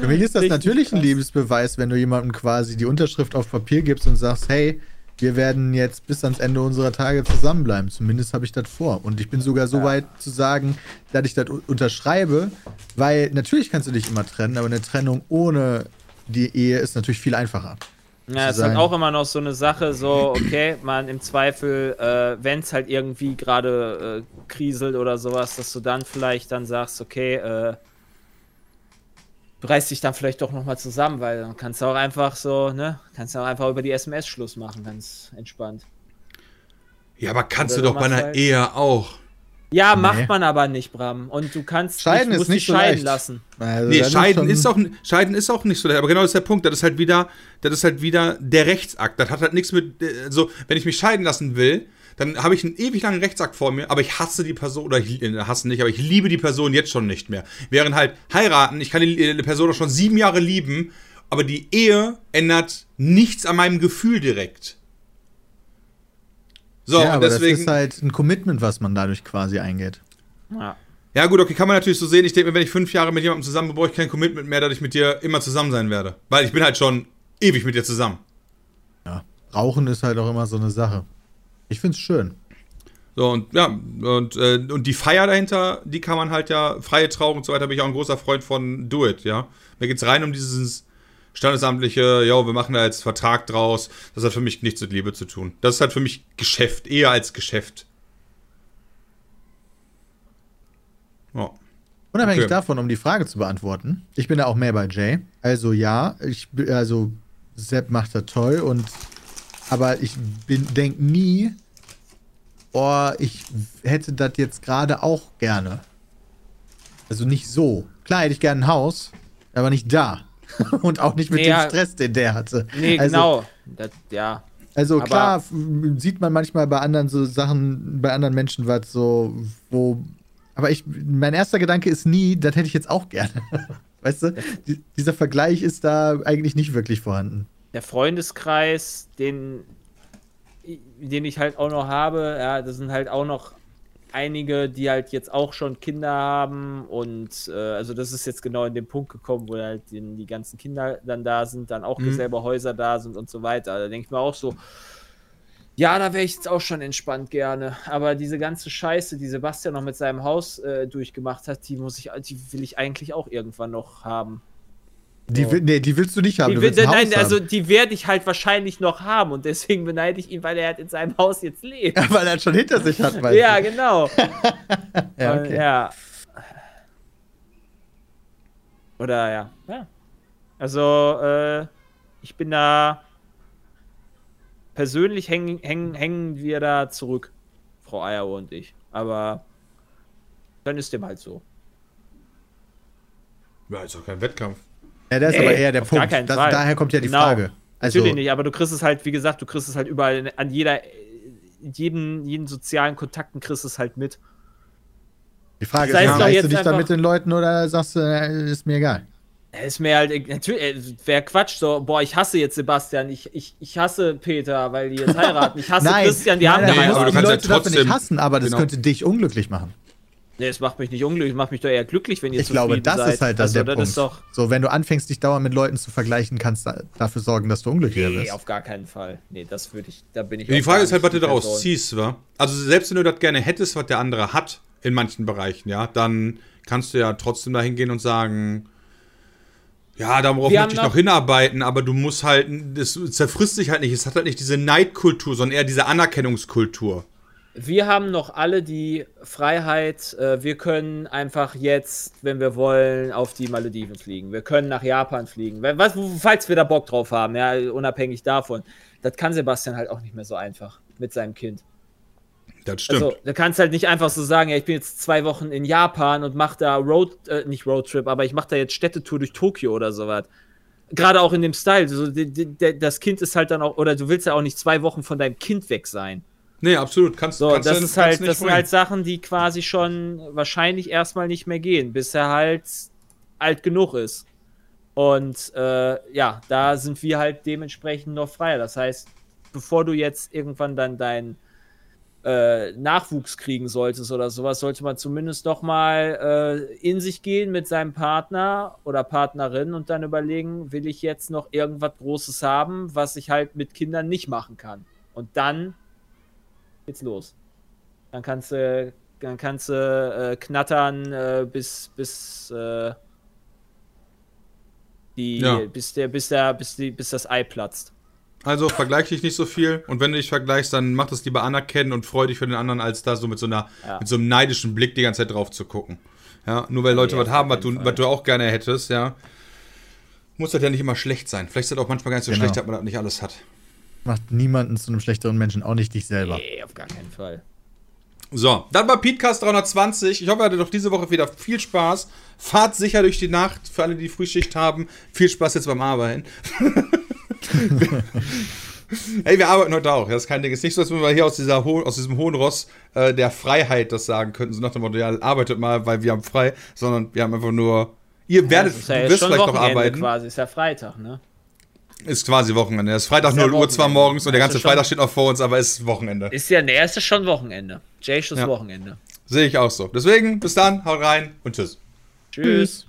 S5: Für mich ist das
S3: Richtig
S5: natürlich ein
S3: krass.
S5: Liebesbeweis, wenn du jemandem quasi die Unterschrift auf Papier gibst und sagst, hey, wir werden jetzt bis ans Ende unserer Tage zusammenbleiben. Zumindest habe ich das vor. Und ich bin sogar so weit zu sagen, dass ich das unterschreibe, weil natürlich kannst du dich immer trennen, aber eine Trennung ohne die Ehe ist natürlich viel einfacher.
S3: Ja, es ist halt auch immer noch so eine Sache, so, okay, man im Zweifel, äh, wenn es halt irgendwie gerade äh, kriselt oder sowas, dass du dann vielleicht dann sagst, okay, äh, du reißt dich dann vielleicht doch nochmal zusammen, weil dann kannst du auch einfach so, ne, kannst du auch einfach über die SMS Schluss machen, ganz entspannt.
S2: Ja, aber kannst
S3: Oder
S2: du doch bei einer
S3: halt-
S2: Ehe auch.
S3: Ja,
S5: Nee.
S3: macht man aber nicht, Bram. Und du kannst
S5: Scheiden
S3: du
S5: ist nicht so
S3: scheiden
S5: leicht.
S3: lassen.
S5: Also
S2: Nee, Scheiden ist, auch, Scheiden ist auch nicht so leicht. Aber genau das ist der Punkt. Das ist halt wieder, das ist halt wieder der Rechtsakt. Das hat halt nichts mit, äh, so, wenn ich mich scheiden lassen will, dann habe ich einen ewig langen Rechtsakt vor mir, aber ich hasse die Person, oder ich äh, hasse nicht, aber ich liebe die Person jetzt schon nicht mehr. Während halt heiraten, ich kann die äh, Person auch schon sieben Jahre lieben, aber die Ehe ändert nichts an meinem Gefühl direkt. So,
S5: ja,
S2: und
S5: aber
S2: deswegen.
S5: das ist halt ein Commitment, was man dadurch quasi eingeht.
S3: Ja.
S2: Ja, gut, okay, kann man natürlich so sehen. Ich denke mir, wenn ich fünf Jahre mit jemandem zusammen bin, brauche ich kein Commitment mehr, dass ich mit dir immer zusammen sein werde. Weil ich bin halt schon ewig mit dir zusammen.
S5: Ja. Rauchen ist halt auch immer so eine Sache. Ich find's schön.
S2: So, und ja, und, äh, und die Feier dahinter, die kann man halt ja, freie Trauung und so weiter, bin ich auch ein großer Freund von Do It, ja. Mir geht's rein um dieses standesamtliche, ja, wir machen da jetzt Vertrag draus. Das hat für mich nichts mit Liebe zu tun. Das ist halt für mich Geschäft, eher als Geschäft. Ja.
S5: Unabhängig
S2: Okay.
S5: davon, um die Frage zu beantworten, ich bin da auch mehr bei Jay. Also ja, ich bin- also Sepp macht das toll und aber ich bin denk nie, oh, ich hätte das jetzt gerade auch gerne. Also nicht so. Klar hätte ich gerne ein Haus, aber nicht da. und auch nicht mit
S3: Nee, ja.
S5: dem Stress, den der hatte.
S3: Nee,
S5: also,
S3: genau. Das, ja.
S5: Also
S3: Aber-
S5: klar sieht man manchmal bei anderen so Sachen, bei anderen Menschen was so, wo. Aber ich, mein erster Gedanke ist nie, das hätte ich jetzt auch gerne. Weißt du, Die, dieser Vergleich ist da eigentlich nicht wirklich vorhanden.
S3: Der Freundeskreis, den, den ich halt auch noch habe, ja, das sind halt auch noch einige, die halt jetzt auch schon Kinder haben und äh, also das ist jetzt genau in den Punkt gekommen, wo halt die, die ganzen Kinder dann da sind, dann auch
S2: Mhm.
S3: selber Häuser da sind und so weiter. Da denke ich mir auch so, ja, da wäre ich jetzt auch schon entspannt gerne. Aber diese ganze Scheiße, die Sebastian noch mit seinem Haus äh, durchgemacht hat, die muss ich, die will ich eigentlich auch irgendwann noch haben.
S5: Die, will- nee, die willst du nicht haben.
S3: Die
S5: du
S3: will, nein,
S5: Haus
S3: also die werde ich halt wahrscheinlich noch haben und deswegen beneide ich ihn, weil er halt in seinem Haus jetzt lebt.
S5: Weil er schon hinter sich hat, weißt
S3: ja,
S5: du.
S3: genau.
S5: Ja, okay.
S3: ja. Oder ja. ja. Also, äh, ich bin da. Persönlich hängen, hängen, hängen wir da zurück, Frau Eierohr und ich. Aber dann ist dem halt so.
S2: Ja, ist doch kein Wettkampf.
S5: Ja, das ist
S3: Nee,
S5: aber eher der Punkt. Das, daher kommt ja die
S3: Genau.
S5: Frage. Also,
S3: Natürlich nicht, aber du kriegst es halt, wie gesagt, du kriegst es halt überall an jeder, jeden, jeden sozialen Kontakten kriegst es halt mit.
S5: die Frage
S3: Sei
S5: ist,
S3: es doch
S5: vergleichst du dich da mit den Leuten oder sagst du, äh, ist mir egal?
S3: Ja, Ist mir halt, natürlich, wäre Quatsch, so, boah, ich hasse jetzt Sebastian, ich, ich, ich hasse Peter, weil die jetzt heiraten, ich hasse Christian, die haben
S5: nein,
S2: Nee,
S5: nein,
S3: geheiratet.
S2: aber du
S5: die
S2: kannst ja
S5: Leute dafür
S2: trotzdem-
S5: nicht hassen, aber das
S2: Genau.
S5: könnte dich unglücklich machen.
S3: Nee, es macht mich nicht unglücklich, es macht mich doch eher glücklich, wenn ihr
S5: Ich glaube, das
S3: seid.
S5: ist halt
S3: also,
S5: der
S3: das
S5: Punkt.
S3: Ist doch,
S5: so, wenn du anfängst, dich dauernd mit Leuten zu vergleichen, kannst du dafür sorgen, dass du unglücklicher
S3: nee,
S5: wirst.
S3: auf gar keinen Fall. Nee, das würde ich, da bin ich
S2: die Frage ist halt, was du daraus ziehst, wa? Also selbst wenn du das gerne hättest, was der andere hat, in manchen Bereichen, ja, dann kannst du ja trotzdem dahin gehen und sagen, ja, darauf möchte ich
S3: haben
S2: noch hinarbeiten, aber du musst halt, das zerfrisst sich halt nicht. Es hat halt nicht diese Neidkultur, sondern eher diese Anerkennungskultur.
S3: Wir haben noch alle die Freiheit, äh, wir können einfach jetzt, wenn wir wollen, auf die Malediven fliegen. Wir können nach Japan fliegen. Was, falls wir da Bock drauf haben, ja, unabhängig davon. Das kann Sebastian halt auch nicht mehr so einfach mit seinem Kind.
S2: Das stimmt.
S3: Also, du kannst halt nicht einfach so sagen, ja, ich bin jetzt zwei Wochen in Japan und mach da Road, äh, nicht Roadtrip, aber ich mach da jetzt Städtetour durch Tokio oder sowas. Gerade auch in dem Style. So, das Kind ist halt dann auch, oder du willst ja auch nicht zwei Wochen von deinem Kind weg sein.
S2: Nee, absolut. Kannst,
S3: So,
S2: kannst
S3: das
S2: du-
S3: ist halt, das sind halt Sachen, die quasi schon wahrscheinlich erstmal nicht mehr gehen, bis er halt alt genug ist. Und äh, ja, da sind wir halt dementsprechend noch freier. Das heißt, bevor du jetzt irgendwann dann dein äh, Nachwuchs kriegen solltest oder sowas, sollte man zumindest noch mal äh, in sich gehen mit seinem Partner oder Partnerin und dann überlegen, will ich jetzt noch irgendwas Großes haben, was ich halt mit Kindern nicht machen kann. Und dann geht's los. Dann kannst du, dann kannst du äh, knattern äh, bis bis äh, die,
S2: Ja.
S3: bis der, bis der, bis die, bis das Ei platzt.
S2: Also vergleich dich nicht so viel und wenn du dich vergleichst, dann mach das lieber anerkennen und freu dich für den anderen, als da so mit so einer
S3: Ja.
S2: mit so einem neidischen Blick die ganze Zeit drauf zu gucken. Ja, nur weil Leute
S3: Nee,
S2: was haben, was du,
S3: Fall.
S2: was du auch gerne hättest, ja. Muss das ja nicht immer schlecht sein. Vielleicht ist das auch manchmal gar nicht so
S5: Genau.
S2: schlecht, dass man das nicht alles hat.
S5: Macht niemanden zu einem schlechteren Menschen, auch nicht dich selber.
S3: Nee, auf gar keinen Fall.
S2: So, dann war Petecast 320. Ich hoffe, ihr hattet doch diese Woche wieder viel Spaß. Fahrt sicher durch die Nacht. Für alle, die Frühschicht haben, viel Spaß jetzt beim Arbeiten. Ey, wir arbeiten heute auch. Das ist kein Ding. Es ist nicht so, als wenn wir hier aus, dieser ho aus diesem hohen Ross äh, der Freiheit das sagen könnten. So nach dem Motto, ja, arbeitet mal, weil wir haben frei. Sondern wir haben einfach nur. Ihr werdet,
S3: ist ja
S2: du
S3: jetzt
S2: wirst
S3: schon
S2: vielleicht noch
S3: Wochenende
S2: arbeiten.
S3: quasi, ist ja Freitag, ne?
S2: Ist quasi Wochenende. Es ist Freitag
S3: Ist ja
S2: 0 Uhr zwar morgens und der ganze Freitag steht noch vor uns, aber es ist Wochenende.
S3: Ist ja, ne, ist ja schon Wochenende. Jay ist
S2: Ja.
S3: Wochenende.
S2: Sehe ich auch so. Deswegen, bis dann, haut rein und tschüss.
S3: Tschüss.